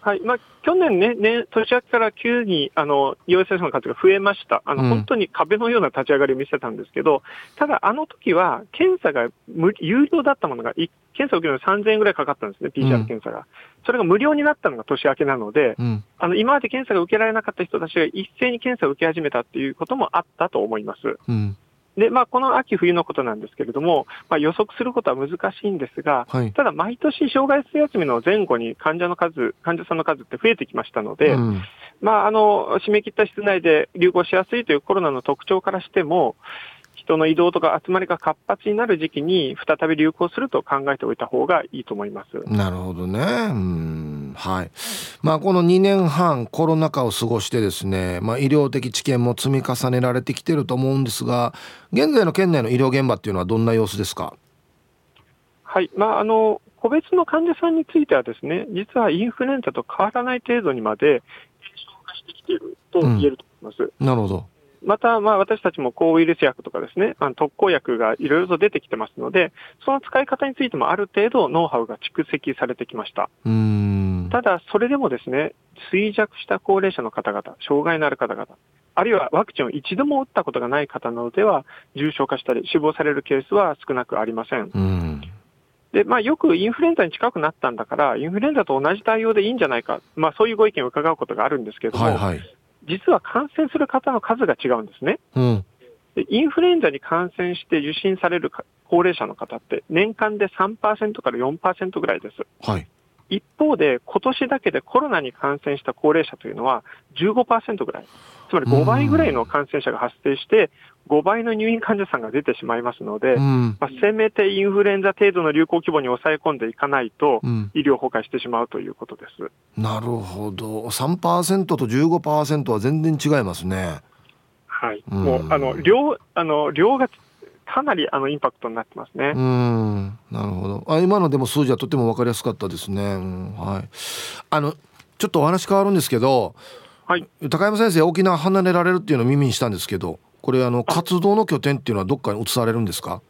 はい。まあ、去年ね、ね年明けから急にあの陽性者の数が増えました、あの、うん、本当に壁のような立ち上がりを見せたんですけど、ただ、あの時は検査が無有料だったものが、検査を受けるのに3000円ぐらいかかったんですね、PCR 検査が、うん、それが無料になったのが年明けなので、うん、あの今まで検査が受けられなかった人たちが一斉に検査を受け始めたっていうこともあったと思います。うんで、まあ、この秋冬のことなんですけれども、まあ、予測することは難しいんですが、はい、ただ毎年障害水休みの前後に患者の数、患者さんの数って増えてきましたので、うん、まあ、あの、締め切った室内で流行しやすいというコロナの特徴からしても、人の移動とか集まりが活発になる時期に再び流行すると考えておいた方がいいと思います。なるほどね。うんはい。まあこの2年半コロナ禍を過ごしてですね、まあ医療的知見も積み重ねられてきてると思うんですが、現在の県内の医療現場っていうのはどんな様子ですか？はい。まああの個別の患者さんについてはですね、実はインフルエンザと変わらない程度にまで軽症化してきていると言えると思います。うん、なるほど。また、まあ、私たちも抗ウイルス薬とかですね、あの特効薬がいろいろと出てきてますので、その使い方についてもある程度ノウハウが蓄積されてきました。ただ、それでもですね、衰弱した高齢者の方々、障害のある方々、あるいはワクチンを一度も打ったことがない方などでは、重症化したり死亡されるケースは少なくありません。で、まあ、よくインフルエンザに近くなったんだから、インフルエンザと同じ対応でいいんじゃないか、まあ、そういうご意見を伺うことがあるんですけれども、はいはい実は感染する方の数が違うんですね。うん、でインフルエンザに感染して受診される高齢者の方って年間で3%から4%ぐらいです。はい、一方で、今年だけでコロナに感染した高齢者というのは15%ぐらい。つまり5倍ぐらいの感染者が発生して、5倍の入院患者さんが出てしまいますので、うん、まあ、せめてインフルエンザ程度の流行規模に抑え込んでいかないと、医療崩壊してしまうということです。うん、なるほど。3%と15%は全然違いますね。はい。もう、あの、量、あの、量がかなりあのインパクトになってますね。うん、なるほど。あ、今のでも数字はとても分かりやすかったですね。うん、はい。あの、ちょっとお話変わるんですけど。はい。高山先生、沖縄離れられるっていうのを耳にしたんですけど。これあの活動の拠点っていうのはどっかに移されるんですか、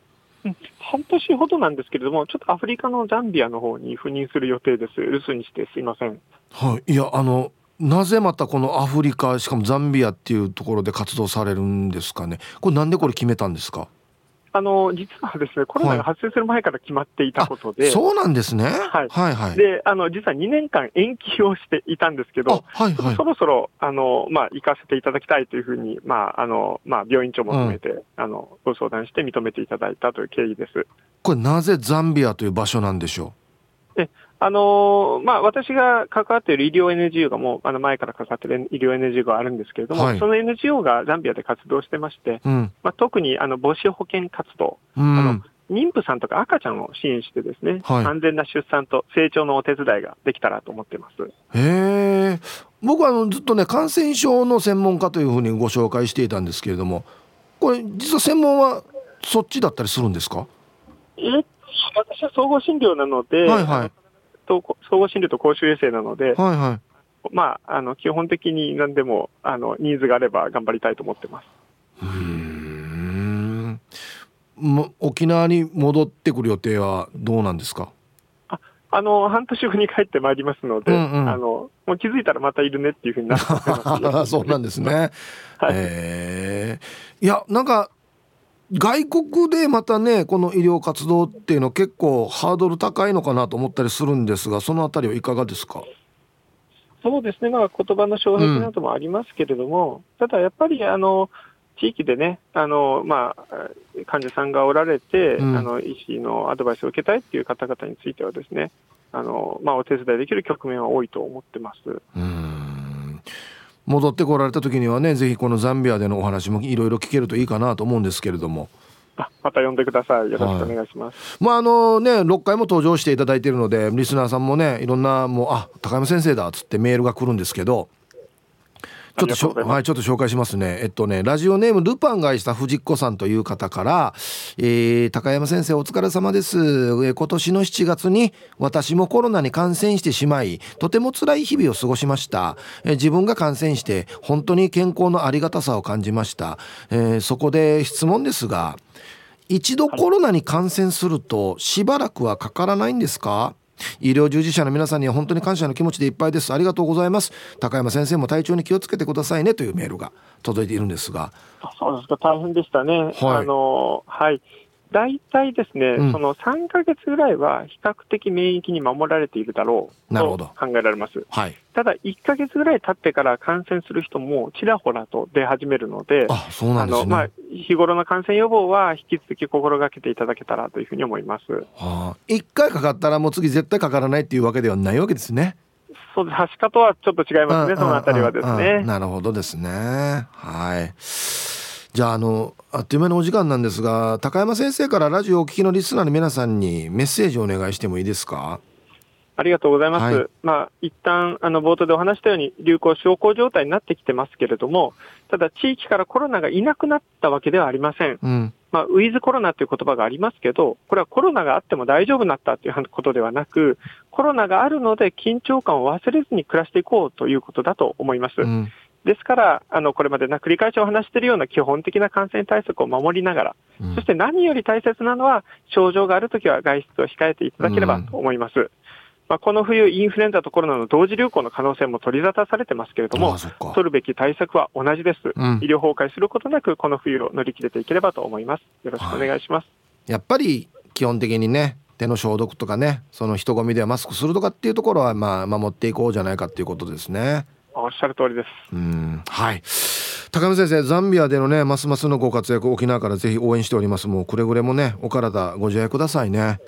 うん、半年ほどなんですけれども、ちょっとアフリカのザンビアの方に赴任する予定です。留守にしてすいません。はい、いやあのなぜまたこのアフリカしかもザンビアっていうところで活動されるんですかね？これなんでこれ決めたんですか？あの、実はですね、コロナが発生する前から決まっていたことで。はい、そうなんですね。はい。はいはい。で、あの、実は2年間延期をしていたんですけど、はいはい、そろそろ、あの、まあ、行かせていただきたいというふうに、まあ、あの、まあ、病院長も含めて、うん、あの、ご相談して認めていただいたという経緯です。これなぜザンビアという場所なんでしょう？え、あのまあ、私が関わっている医療 NGO がもう、あの前から関わっている医療 NGO があるんですけれども、はい、その NGO がザンビアで活動してまして、うん、まあ、特にあの母子保健活動、うん、あの妊婦さんとか赤ちゃんを支援してですね、はい、安全な出産と成長のお手伝いができたらと思ってます。へえ。僕はあのずっとね感染症の専門家というふうにご紹介していたんですけれども、これ実は専門はそっちだったりするんですか？え、私は総合診療なので、はいはい、と総合診療と公衆衛生なので、はいはい、まあ、あの基本的に何でもあのニーズがあれば頑張りたいと思ってます。うん。沖縄に戻ってくる予定はどうなんですか？あの半年後に帰ってまいりますので、うんうん、あのもう気づいたらまたいるねっていうふうになって [laughs] そうなんですね。はい、えー、いやなんか外国でまたねこの医療活動っていうの結構ハードル高いのかなと思ったりするんですがそのあたりはいかがですか？そうですね、まあ、言葉の障壁などもありますけれども、うん、ただやっぱりあの地域でね、あのまあ、患者さんがおられて、うん、あの医師のアドバイスを受けたいっていう方々についてはですね、あのまあ、お手伝いできる局面は多いと思ってます。うん戻ってこられた時にはねぜひこのザンビアでのお話もいろいろ聞けるといいかなと思うんですけれども。また呼んでください。よろしくお願いします。はい、まああのね6回も登場していただいているのでリスナーさんもねいろんなもうあ高山先生だっつってメールが来るんですけど。ちょっとしょはいちょっと紹介しますね。えっとねラジオネームルパンが愛した藤子さんという方から、えー、高山先生お疲れ様です、えー、今年の7月に私もコロナに感染してしまいとても辛い日々を過ごしました、えー、自分が感染して本当に健康のありがたさを感じました、えー、そこで質問ですが一度コロナに感染するとしばらくはかからないんですか？医療従事者の皆さんには本当に感謝の気持ちでいっぱいです。ありがとうございます。高山先生も体調に気をつけてくださいねというメールが届いているんですが。そうですか。大変でしたね、はい、あのはい大体ですね、うん、その3か月ぐらいは比較的免疫に守られているだろうと考えられます。はい、ただ、1か月ぐらい経ってから感染する人もちらほらと出始めるので、あそうなんですね、まあ、日頃の感染予防は引き続き心がけていただけたらというふうに思います。はあ、1回かかったらもう次絶対かからないっていうわけではないわけですね。そうです。はしかとはちょっと違いますね、そのあたりはですね。なるほどですね。はい。じゃああのあっという間のお時間なんですが高山先生からラジオをお聞きのリスナーの皆さんにメッセージをお願いしてもいいですか？ありがとうございます。はい、まあ、一旦、あの、冒頭でお話したように、流行小康状態になってきてますけれども、ただ、地域からコロナがいなくなったわけではありません。うん、まあ、ウィズコロナという言葉がありますけど、これはコロナがあっても大丈夫になったということではなく、コロナがあるので緊張感を忘れずに暮らしていこうということだと思います。うんですから、あのこれまでな繰り返しお話しているような基本的な感染対策を守りながら、うん、そして何より大切なのは、症状があるときは外出を控えていただければと思います。うん、まあ、この冬、インフルエンザとコロナの同時流行の可能性も取り沙汰されてますけれども、取るべき対策は同じです、うん、医療崩壊することなく、この冬を乗り切れていければと思います。よろしくお願いします。はい、やっぱり基本的にね、手の消毒とかね、その人混みではマスクするとかっていうところは、まあ、守っていこうじゃないかっていうことですね。おっしゃる通りです。うん、はい。高山先生、ザンビアでのね、ますますのご活躍、沖縄からぜひ応援しております。もうくれぐれもね、お体ご自愛くださいね。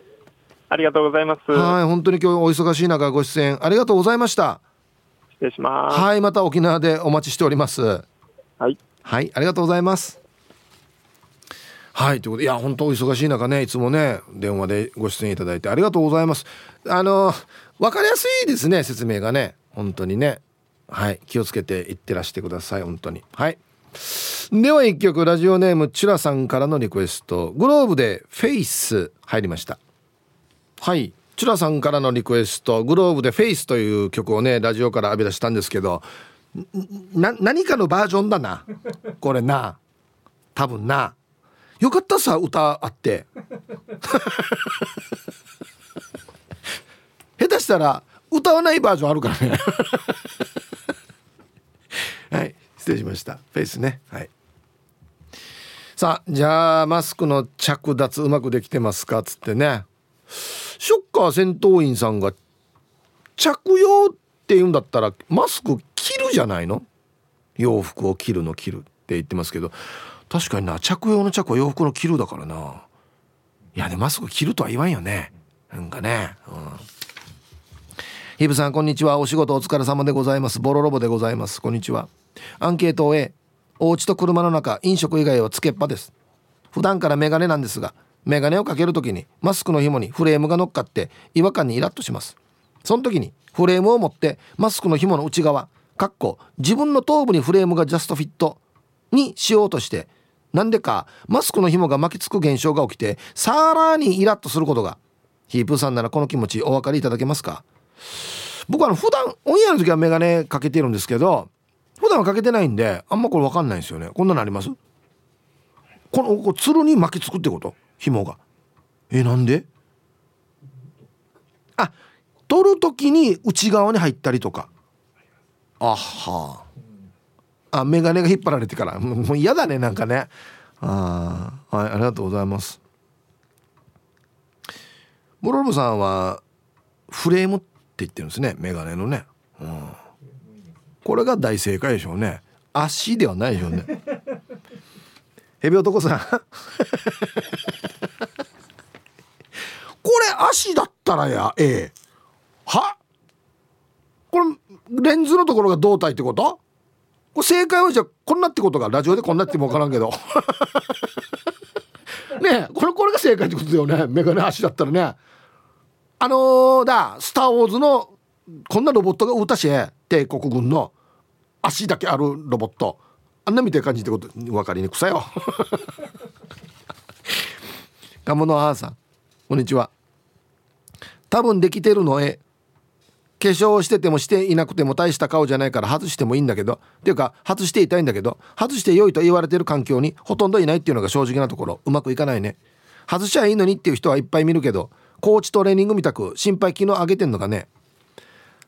ありがとうございます。はい、本当に今日お忙しい中、ご出演ありがとうございました。失礼します。はい、また沖縄でお待ちしております。はい。はい、ありがとうございます。はい、ということで、いや、本当お忙しい中ね、いつもね、電話でご出演いただいてありがとうございます。あの、わかりやすいですね、説明がね、本当にね。はい気をつけていってらしてください本当に。はい。では一曲ラジオネームチュラさんからのリクエスト。グローブでフェイス入りました。はい。チュラさんからのリクエスト。グローブでフェイスという曲をねラジオから浴び出したんですけどな何かのバージョンだな。これな。多分な。よかったさ歌あって。[laughs] 下手したら歌わないバージョンあるからね。はい。失礼しました。フェイスね。はい。さあじゃあマスクの着脱うまくできてますか？っつってね。ショッカー戦闘員さんが着用って言うんだったらマスク着るじゃないの？洋服を着るの着るって言ってますけど。確かにな。着用の着は洋服の着るだからな。いやでマスク着るとは言わんよね。なんかね。うん。ヒブさんこんにちは。お仕事お疲れ様でございます。ボロロボでございます。こんにちは。アンケートを A お家と車の中飲食以外はつけっぱです。普段からメガネなんですがメガネをかける時にマスクの紐にフレームが乗っかって違和感にイラッとします。その時にフレームを持ってマスクの紐の内側かっこ自分の頭部にフレームがジャストフィットにしようとしてなんでかマスクの紐が巻きつく現象が起きてさらにイラッとすることがヒープーさんならこの気持ちお分かりいただけますか？僕は普段オンエアの時は眼鏡かけてるんですけど普段はかけてないんであんまこれ分かんないんですよね。こんなのあります？このこつるに巻きつくってこと？紐が。えなんで？あ取る時に内側に入ったりとか。あはあ眼鏡が引っ張られてから。もう嫌だねなんかね。あはいありがとうございます。モロロさんはフレーム言ってるんですね。メガネのね、うん、これが大正解でしょうね。足ではないでしょうね。ヘビ男さん。これ足だったらやええ。は？これレンズのところが胴体ってこと？これ正解はじゃあこんなってことがラジオでこんなっても分からんけど。ねこれこれが正解ってことだよね。メガネ足だったらね。あのー、だ、スター・ウォーズのこんなロボットが撃たし帝国軍の足だけあるロボット。あんなみたいな感じってこと分かりにくさよ。[laughs] 鴨の母さんこんにちは。多分できてるのえ化粧しててもしていなくても大した顔じゃないから外してもいいんだけどっていうか外していたいんだけど外して良いと言われてる環境にほとんどいないっていうのが正直なところ。うまくいかないね。外しちゃいいのにっていう人はいっぱい見るけどコーチトレーニングみたく心肺機能上げてんのかね。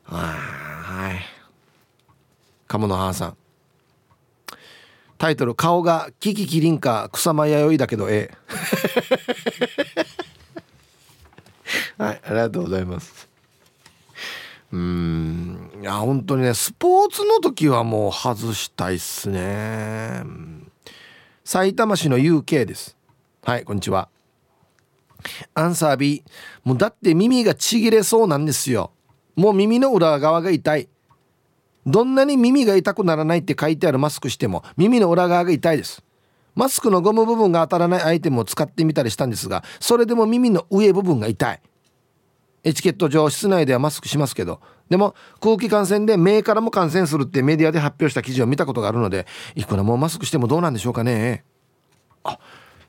はい。鴨の母さん。タイトル「顔がキキキリンか草間弥生だけどええ」[laughs] はいありがとうございます。うん。いや本当にねスポーツの時はもう外したいっすね。埼玉市の UK です。はいこんにちは。アンサー B もうだって耳がちぎれそうなんですよ。もう耳の裏側が痛い。どんなに耳が痛くならないって書いてあるマスクしても耳の裏側が痛いです。マスクのゴム部分が当たらないアイテムを使ってみたりしたんですがそれでも耳の上部分が痛い。エチケット上室内ではマスクしますけどでも空気感染で目からも感染するってメディアで発表した記事を見たことがあるのでいくらもうマスクしてもどうなんでしょうかね。あ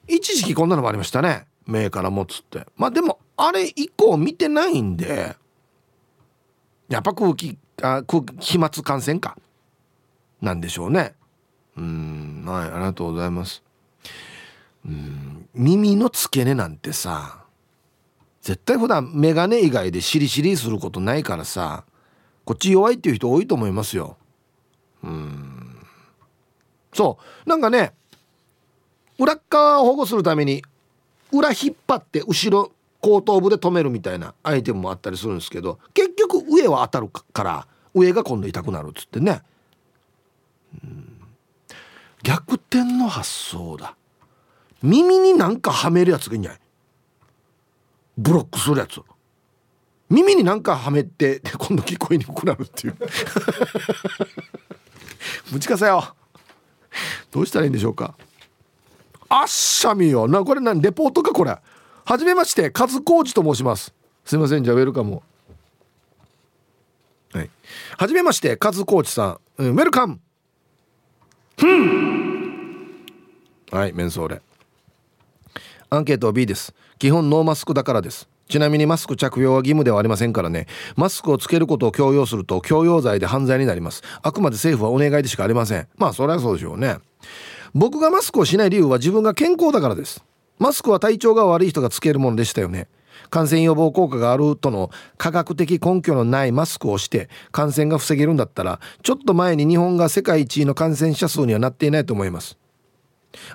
一時期こんなのもありましたね。目からもっつって。まあでもあれ以降見てないんでやっぱ空気あ飛沫感染か。なんでしょうね。うんはいありがとうございます。うん耳の付け根なんてさ絶対普段メガネ以外でシリシリすることないからさこっち弱いっていう人多いと思いますよ。うんそう。なんかね裏側を保護するために裏引っ張って後ろ後頭部で止めるみたいなアイテムもあったりするんですけど結局上は当たるから上が今度痛くなるっつってね、うん、逆転の発想だ。耳になんかはめるやつがいいんじゃない。ブロックするやつ耳になんかはめて [laughs] 今度聞こえにくくなるっていう。[laughs] むちかさよ。どうしたらいいんでしょうか。あっしゃみよ。なこれ何？レポートかこれ。はじめまして和浩二と申します。すいませんじゃあウェルカムはい。はじめまして和浩二さん、うん、ウェルカム。はいメンソーレアンケート B です。基本ノーマスクだからです。ちなみにマスク着用は義務ではありませんからね。マスクをつけることを強要すると強要罪で犯罪になります。あくまで政府はお願いでしかありません。まあそれはそうでしょうね。僕がマスクをしない理由は自分が健康だからです。マスクは体調が悪い人がつけるものでしたよね。感染予防効果があるとの科学的根拠のないマスクをして感染が防げるんだったらちょっと前に日本が世界一位の感染者数にはなっていないと思います。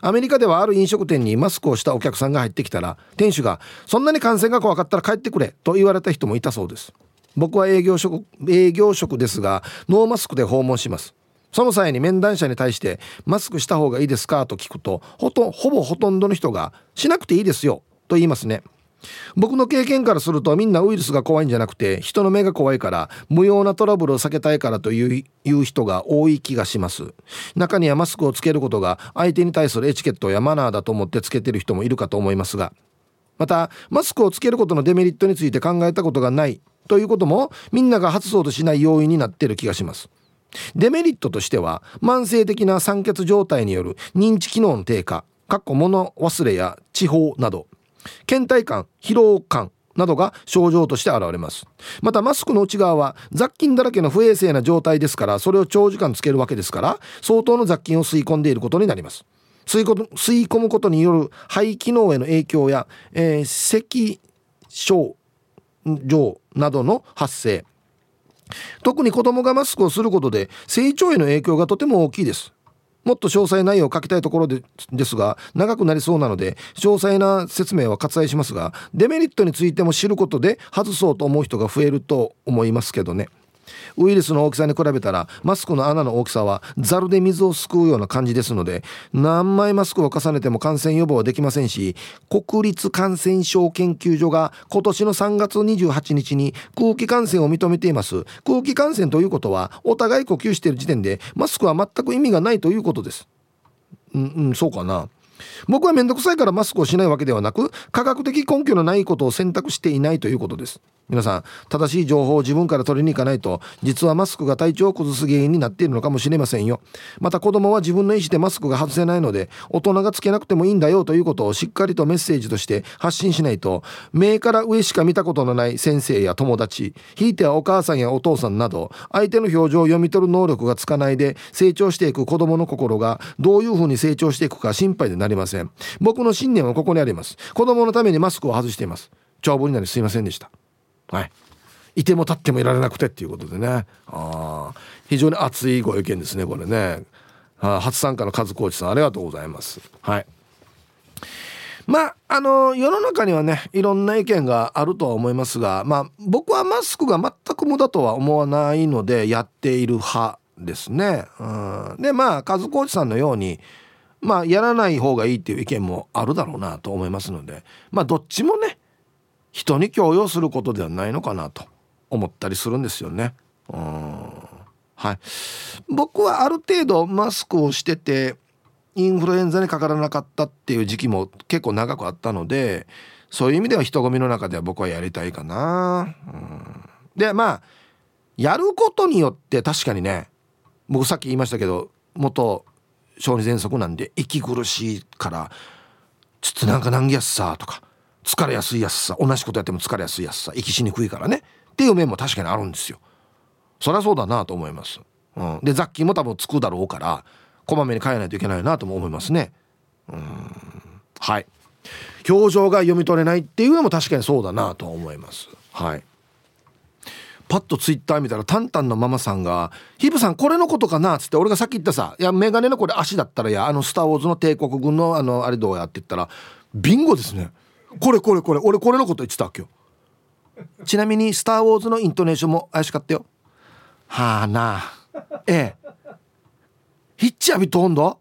アメリカではある飲食店にマスクをしたお客さんが入ってきたら店主が「そんなに感染が怖かったら帰ってくれ」と言われた人もいたそうです。僕は営業職営業職ですがノーマスクで訪問します。その際に面談者に対して「マスクした方がいいですか?」と聞くとほとほぼほとんどの人が「しなくていいですよ」と言いますね僕の経験からするとみんなウイルスが怖いんじゃなくて人の目が怖いから無用なトラブルを避けたいからという人が多い気がします中にはマスクをつけることが相手に対するエチケットやマナーだと思ってつけてる人もいるかと思いますがまたマスクをつけることのデメリットについて考えたことがないということもみんなが外そうとしない要因になってる気がしますデメリットとしては慢性的な酸欠状態による認知機能の低下かっこ物忘れや地方など倦怠感疲労感などが症状として現れます。またマスクの内側は雑菌だらけの不衛生な状態ですからそれを長時間つけるわけですから相当の雑菌を吸い込んでいることになります。吸い込むことによる肺機能への影響や、えー、咳症状などの発生特に子供がマスクをすることで成長への影響がとても大きいです。もっと詳細内容を書きたいところでですが長くなりそうなので詳細な説明は割愛しますがデメリットについても知ることで外そうと思う人が増えると思いますけどね。ウイルスの大きさに比べたらマスクの穴の大きさはザルで水をすくうような感じですので何枚マスクを重ねても感染予防はできませんし国立感染症研究所が今年の3月28日に空気感染を認めています。空気感染ということはお互い呼吸している時点でマスクは全く意味がないということです。うん、うん、そうかな。僕は面倒くさいからマスクをしないわけではなく科学的根拠のないことを選択していないということです。皆さん正しい情報を自分から取りに行かないと実はマスクが体調を崩す原因になっているのかもしれませんよ。また子供は自分の意思でマスクが外せないので大人がつけなくてもいいんだよということをしっかりとメッセージとして発信しないと目から上しか見たことのない先生や友達ひいてはお母さんやお父さんなど相手の表情を読み取る能力がつかないで成長していく子供の心がどういうふうに成長していくか心配でなりません。僕の信念はここにあります。子供のためにマスクを外しています。長文になりすいませんでした。はい。いても立ってもいられなくてっていうことでね。あ非常に熱いご意見ですねこれね。初参加の和コーチさんありがとうございます。はい。まああの世の中にはねいろんな意見があるとは思いますがまあ僕はマスクが全く無駄とは思わないのでやっている派ですね。うん、でまあ和コーチさんのようにまあやらない方がいいっていう意見もあるだろうなと思いますのでまあどっちもね人に強要することではないのかなと思ったりするんですよね。うんはい、僕はある程度マスクをしててインフルエンザにかからなかったっていう時期も結構長くあったのでそういう意味では人混みの中では僕はやりたいかな。うん、でまあやることによって確かにね僕さっき言いましたけど元小児喘息なんで息苦しいからちょっとなんか難儀やすさとか疲れやすいやすさ同じことやっても疲れやすいやすさ息しにくいからね。っていう面も確かにあるんですよ。そりゃそうだなと思います、うん、で雑菌も多分つくだろうからこまめに変えないといけないなとも思いますね。うん。はい。表情が読み取れないっていうのも確かにそうだなと思います。はい。パッとツイッター見たらタンタンのママさんが「ヒブさんこれのことかな?」っつって俺がさっき言ったさ「いやメガネのこれ足だったらやあのスター・ウォーズの帝国軍のあのあれどうや?」って言ったらビンゴですねこれこれこれ俺これのこと言ってた今日ちなみに「スター・ウォーズ」のイントネーションも怪しかったよはあなあええヒッチアビトンド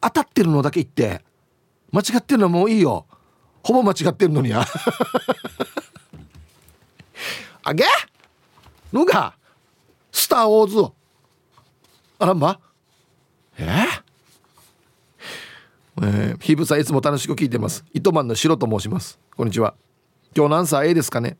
当たってるのだけ言って間違ってるのはもういいよほぼ間違ってるのにや [laughs] あげ？のがスター・ウォーズあらんばえー、えー、ヒブさんいつも楽しく聞いてます糸満の城と申します.こんにちは今日何歳 A ですかね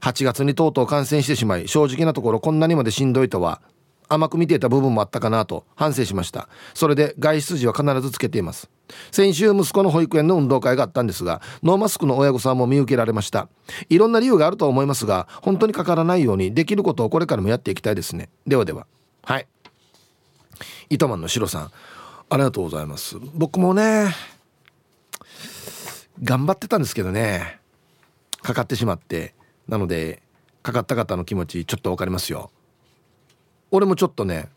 ?8 月にとうとう感染してしまい正直なところこんなにまでしんどいとは甘く見ていた部分もあったかなと反省しました。それで外出時は必ずつけています。先週息子の保育園の運動会があったんですがノーマスクの親御さんも見受けられました。いろんな理由があると思いますが本当にかからないようにできることをこれからもやっていきたいですね。ではでは。はい。糸満のシロさん。ありがとうございます。僕もね頑張ってたんですけどね。かかってしまって。なのでかかった方の気持ちちょっと分かりますよ。俺もちょっとね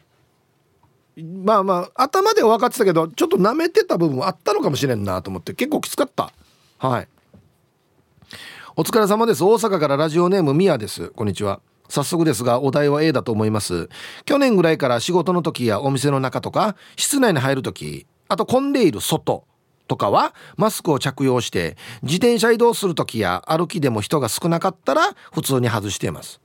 まあまあ頭では分かってたけどちょっと舐めてた部分あったのかもしれんなと思って結構きつかった。はい。お疲れ様です。大阪からラジオネームミヤです。こんにちは。早速ですがお題は A だと思います。去年ぐらいから仕事の時やお店の中とか室内に入る時あと混んでいる外とかはマスクを着用して自転車移動する時や歩きでも人が少なかったら普通に外しています。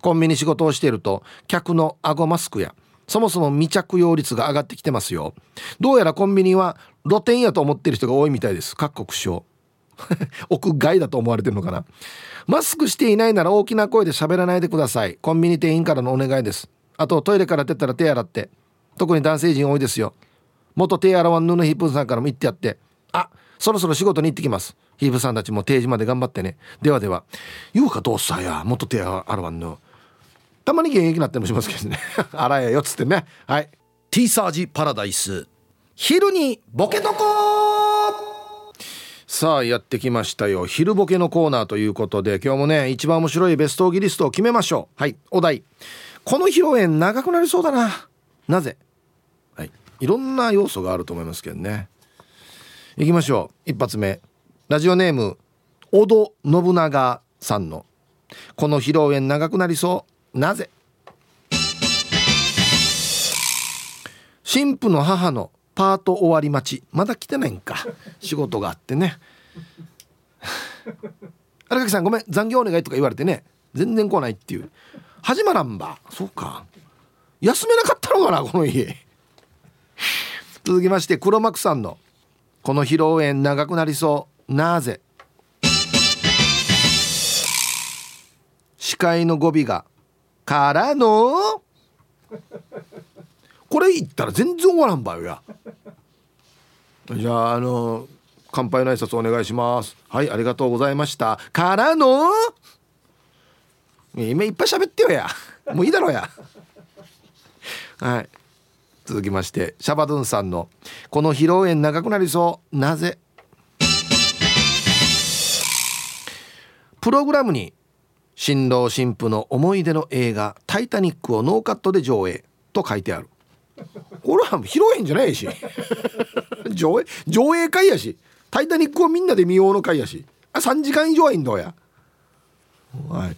コンビニ仕事をしていると客の顎マスクやそもそも未着用率が上がってきてますよ。どうやらコンビニは露店やと思っている人が多いみたいです。各国省屋 [laughs] 外だと思われてるのかな。マスクしていないなら大きな声で喋らないでください。コンビニ店員からのお願いです。あとトイレから出たら手洗って。特に男性陣多いですよ。元手洗わんぬのヒップさんからも言ってやって。あそろそろ仕事に行ってきます。ヒープさんたちも定時まで頑張ってね。ではでは。言うかどうさや元手洗わんぬたまに現役になってもしますけどね。[laughs] 洗えよっつってね。はい。T サージパラダイス。昼にボケとこさあやってきましたよ。昼ボケのコーナーということで今日もね一番面白いベストギリストを決めましょう。はい。お題。この披露宴長くなりそうだな。なぜ？はい。いろんな要素があると思いますけどね。いきましょう。一発目。ラジオネーム小戸信長さんの。この披露宴長くなりそう。なぜ？新婦の母のパート終わり待ちまだ来てないんか。仕事があってね。[laughs] 荒垣さんごめん残業お願いとか言われてね全然来ないっていう。始まらんば。そうか。休めなかったのかなこの家。続きまして黒幕さんの「この披露宴長くなりそう。なぜ?」司会の語尾が「からの。これ言ったら全然終わらんばよや。じゃああの乾杯の挨拶お願いします。はいありがとうございました。からの。今いっぱい喋ってよや。もういいだろうや。はい。続きましてシャバドゥンさんの「この披露宴長くなりそう。なぜ?」プログラムに新郎新婦の思い出の映画「タイタニック」をノーカットで上映と書いてある。これは披露宴じゃないし。[laughs] 上映上映会やし「タイタニック」をみんなで見ようの会やし。あ3時間以上はいいんだや。はい。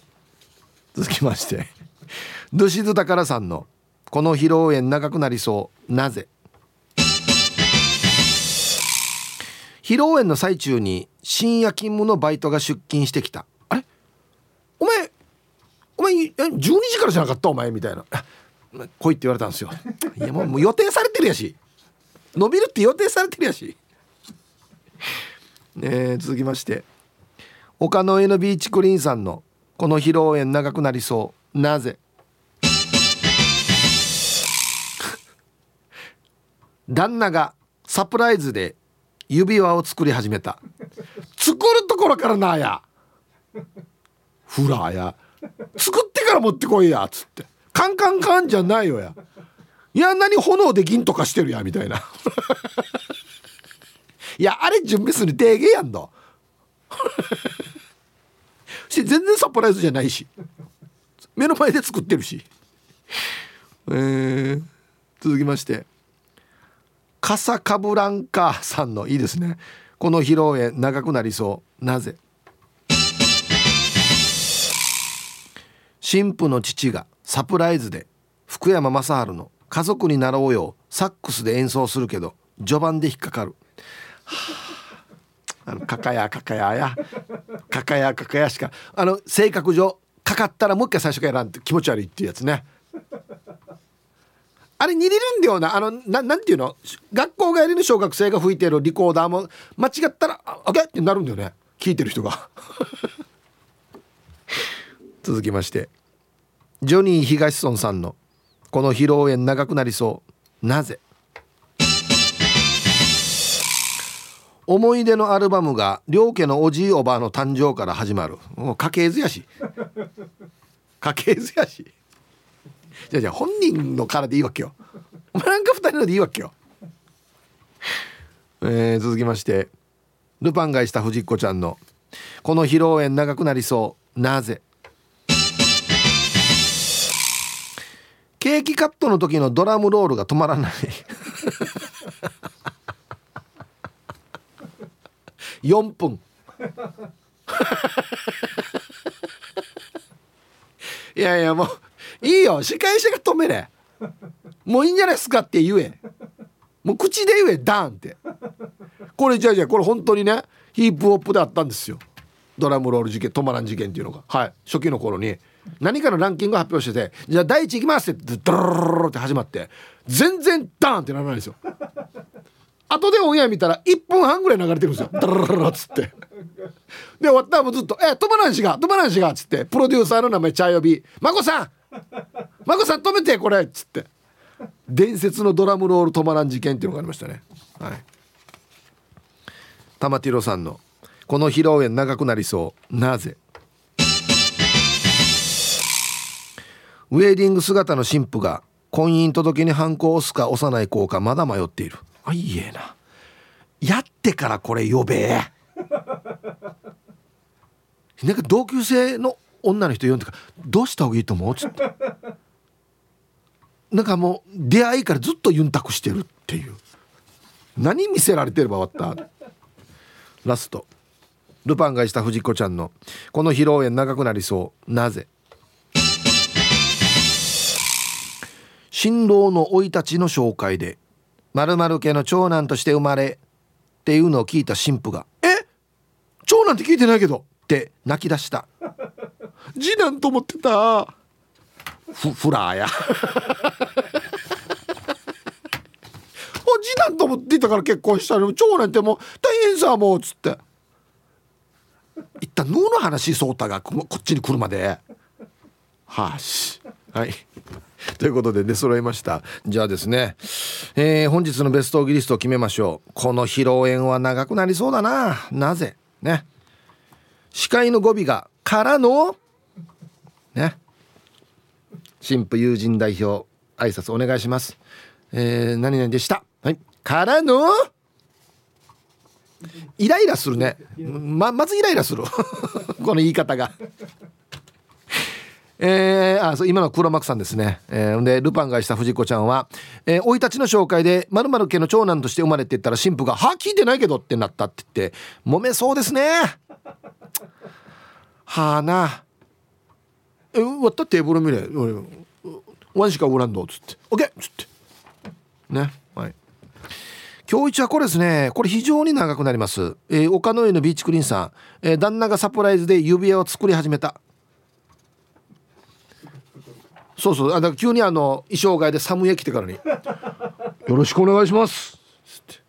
続きまして。ドシズ宝さんの「この披露宴長くなりそう。なぜ?」披露宴の最中に深夜勤務のバイトが出勤してきた。お前お前12時からじゃなかった？お前みたいな。来いって言われたんですよ。いやもう予定されてるやし。伸びるって予定されてるやし。えー、続きまして。岡の上のビーチクリーンさんの「この披露宴長くなりそう。なぜ? [laughs]」旦那がサプライズで指輪を作り始めた。作るところからなあや。フラーや。作ってから持ってこいやっつって。カンカンカンじゃないよや。いや何炎で銀とかしてるやみたいな。[laughs] いやあれ準備する提言やんの [laughs] して全然サプライズじゃないし。目の前で作ってるし。えー、続きまして。カサカブランカさんのいいですね。この披露宴長くなりそう。なぜ？神父の父がサプライズで福山雅治の「家族になろうよ」サックスで演奏するけど序盤で引っかかる、あ、あのかかやかかやや。かかやかかやしかあの性格上かかったらもう一回最初からやらんって気持ち悪いっていうやつね。あれ似れるんだよな。あのななんていうの？学校帰りの小学生が吹いてるリコーダーも間違ったら「あオッケー!」ってなるんだよね。聞いてる人が。続きましてジョニー東村さんの「この披露宴長くなりそう。なぜ?」思い出のアルバムが両家のおじいおばあの誕生から始まる。もう家系図やし。[laughs] 家系図やし。じゃじゃ本人のからでいいわけよ。お前なんか二人のでいいわけよ。えー、続きましてルパンがした藤子ちゃんの「この披露宴長くなりそう。なぜ?」ケーキカットの時のドラムロールが止まらない。4分。いやいやもういいよ。司会者が止めれ。もういいんじゃないですかって言え。もう口で言えダンって。これじゃあじゃあこれ本当にねヒープホップであったんですよ。ドラムロール事件止まらん事件っていうのが。はい。初期の頃に。何かのランキング発表しててじゃあ第一いきますってドロロロって始まって全然ダーンってならないんですよ。後でオンエア見たら1分半ぐらい流れてるんですよ。ドロロロっつって。で終わったらもうずっと「え止まらんしが止まらんしが」っつってプロデューサーの名前茶呼び「眞子さん眞子さん止めてこれ」っつって。伝説のドラムロール止まらん事件っていうのがありましたね。はい。玉ティロさんの「この披露宴長くなりそう。なぜ?」ウェディング姿の新婦が婚姻届にハンコを押すか押さない子かまだ迷っている。あいいえな。やってからこれ呼べ。[laughs] なんか同級生の女の人呼んでかどうした方がいいと思う?」つって。[laughs] なんかもう出会いからずっとユンタクしてるっていう。何見せられてれば終わった?ラスト。ルパンがした藤子ちゃんの「この披露宴長くなりそう。なぜ?」新郎の生い立ちの紹介で〇〇家の長男として生まれっていうのを聞いた神父が「え？長男って聞いてないけど」って泣き出した。次男と思ってた。フフラーや。[laughs] お次男と思ってたから結婚したの？長男ってもう大変さもうっつって。一旦脳の話そうたがこっちに来るまで。はし。はい。[laughs] ということで出揃いました。じゃあですね、えー、本日のベストオギリストを決めましょう。この披露宴は長くなりそうだな。なぜ？ね。司会の語尾が「からの」ね。新婦友人代表挨拶お願いします。えー、何々でした？はい。からの？イライラするね。ままずイライラする。[laughs] この言い方が。えー、あそう今の黒幕さんですね、えー、でルパンがした藤子ちゃんは生、えー、い立ちの紹介で〇〇家の長男として生まれていったら神父が「は聞いてないけど」ってなったって言って揉めそうですね。はあな。え割ったテーブル見れ。ワンしかおらんどっつって「オッケー!」っつって。ね。はい。今日一はこれですね。これ非常に長くなります、えー、岡の上のビーチクリーンさん、えー、旦那がサプライズで指輪を作り始めた。そうそう。あだ急にあの衣装替えで寒い来てからに「よろしくお願いします」って。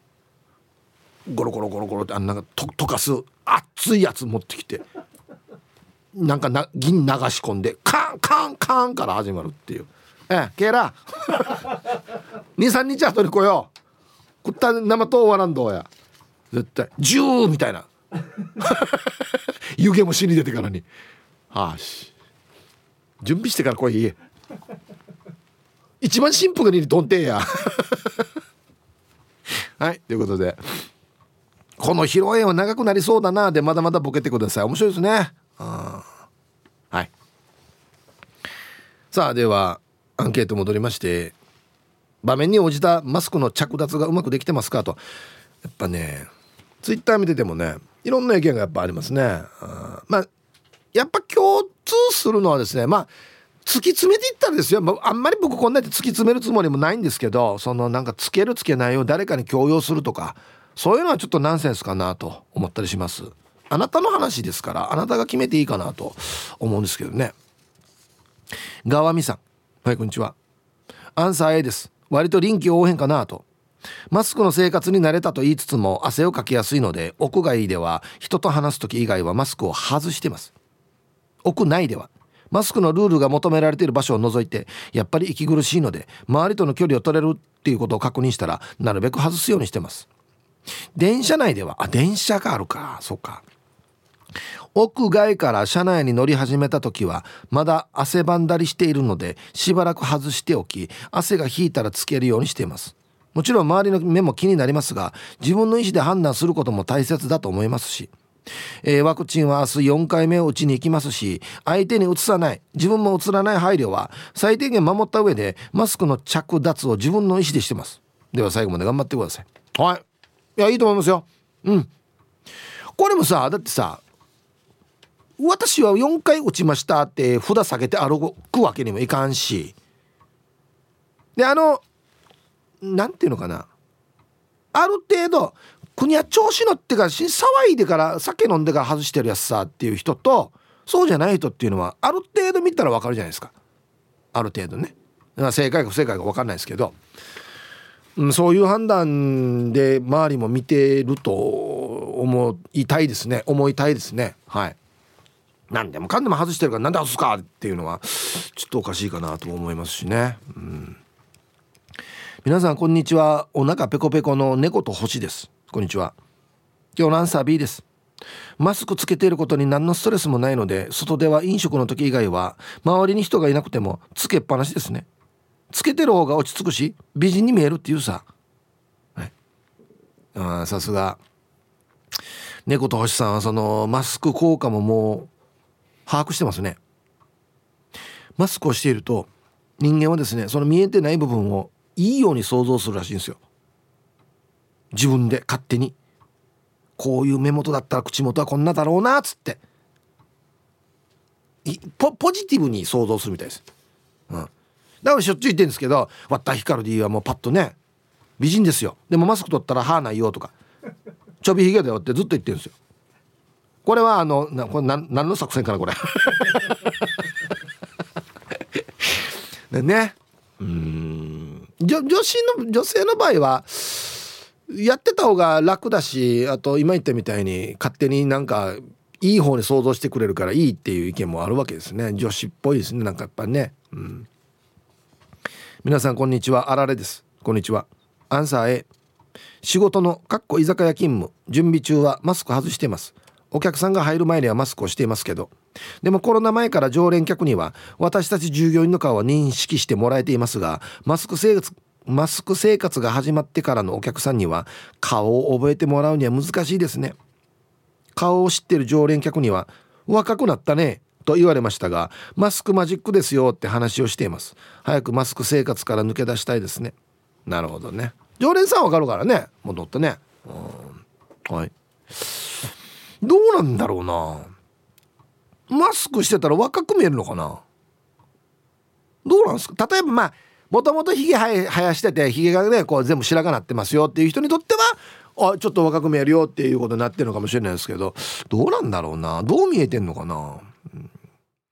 ゴロゴロゴロゴロってあんなと溶かす熱いやつ持ってきて。なんかな銀流し込んでカンカンカンから始まるっていう「ええケー。ラ23日後に来よう。食った生と終わらんどうや。絶対。ジューみたいな。湯気も死に出てからに。はあし。準備してから来い [laughs] 一番シンプルにどんてんや。[laughs] はいということで。この披露宴は長くなりそうだなでまだまだボケてください。面白いですね。はい。さあではアンケート戻りまして場面に応じたマスクの着脱がうまくできてますかと。やっぱねツイッター見ててもねいろんな意見がやっぱありますね。まあやっぱ共通するのはですねまあ突き詰めていったらですよ、あ、んまり僕こんなやって突き詰めるつもりもないんですけどそのなんかつけるつけないを誰かに強要するとかそういうのはちょっとナンセンスかなと思ったりします。あなたの話ですからあなたが決めていいかなと思うんですけどね。川美さん。はいこんにちは。アンサー A です。割と臨機応変かなと。マスクの生活に慣れたと言いつつも汗をかきやすいので屋外では人と話す時以外はマスクを外してます。屋内では。マスクのルールが求められている場所を除いてやっぱり息苦しいので周りとの距離を取れるっていうことを確認したらなるべく外すようにしてます。電車内ではあ電車があるか。そうか。屋外から車内に乗り始めた時はまだ汗ばんだりしているのでしばらく外しておき汗が引いたらつけるようにしています。もちろん周りの目も気になりますが自分の意思で判断することも大切だと思いますし。えー、ワクチンは明日4回目を打ちに行きますし相手にうつさない自分もうつらない配慮は最低限守った上でマスクの着脱を自分の意思でしてます。では最後まで頑張ってください。はい。いやいいと思いますよ。うん。これもさだってさ私は4回打ちましたって札下げて歩くわけにもいかんし。であの何ていうのかな。ある程度国は調子乗ってから騒いでから酒飲んでから外してるやつさっていう人とそうじゃない人っていうのはある程度見たら分かるじゃないですか。ある程度ね。正解か不正解か分かんないですけど、うん、そういう判断で周りも見てると思いたいですね。思いたいですね。はい。何でもかんでも外してるから何で外すかっていうのはちょっとおかしいかなと思いますしね。うん。皆さんこんにちは。お腹ペコペコの猫と星です。こんにちは。今日のアンサー B です。マスクつけていることに何のストレスもないので外では飲食の時以外は周りに人がいなくてもつけっぱなしですね。つけてる方が落ち着くし美人に見えるっていうさ。はい。あさすが。猫と星さんはそのマスク効果ももう把握してますね。マスクをしていると人間はですねその見えてない部分をいいように想像するらしいんですよ。自分で勝手にこういう目元だったら口元はこんなだろうなっつって。ポポジティブに想像するみたいです、うん、だからしょっちゅう言ってるんですけど「ワッタヒカルディはもうパッとね美人ですよ。でもマスク取ったら歯ないよ」とか「ちょびひげだよ」ってずっと言ってるんですよ。これはあのなこれ何何の作戦かなこれ。[laughs] ね。うん。女女子の女性の場合はやってた方が楽だしあと今言ったみたいに勝手になんかいい方に想像してくれるからいいっていう意見もあるわけですね。女子っぽいですね。なんかやっぱね。うん。皆さんこんにちは。あられです。こんにちは。アンサー A 仕事のかっこ居酒屋勤務。準備中はマスク外してます。お客さんが入る前にはマスクをしていますけど。でもコロナ前から常連客には私たち従業員の顔は認識してもらえていますがマスク生活マスク生活が始まってからのお客さんには顔を覚えてもらうには難しいですね。顔を知ってる常連客には若くなったねと言われましたがマスクマジックですよって話をしています。早くマスク生活から抜け出したいですね。なるほどね。常連さんわかるからね。戻ってね。はい。どうなんだろうな。マスクしてたら若く見えるのかな。どうなんですか？例えばまあもともとひげ生やしててひげがねこう全部白髪なってますよっていう人にとってはあちょっと若く見えるよっていうことになってるのかもしれないですけどどうなんだろうな。どう見えてんのかな。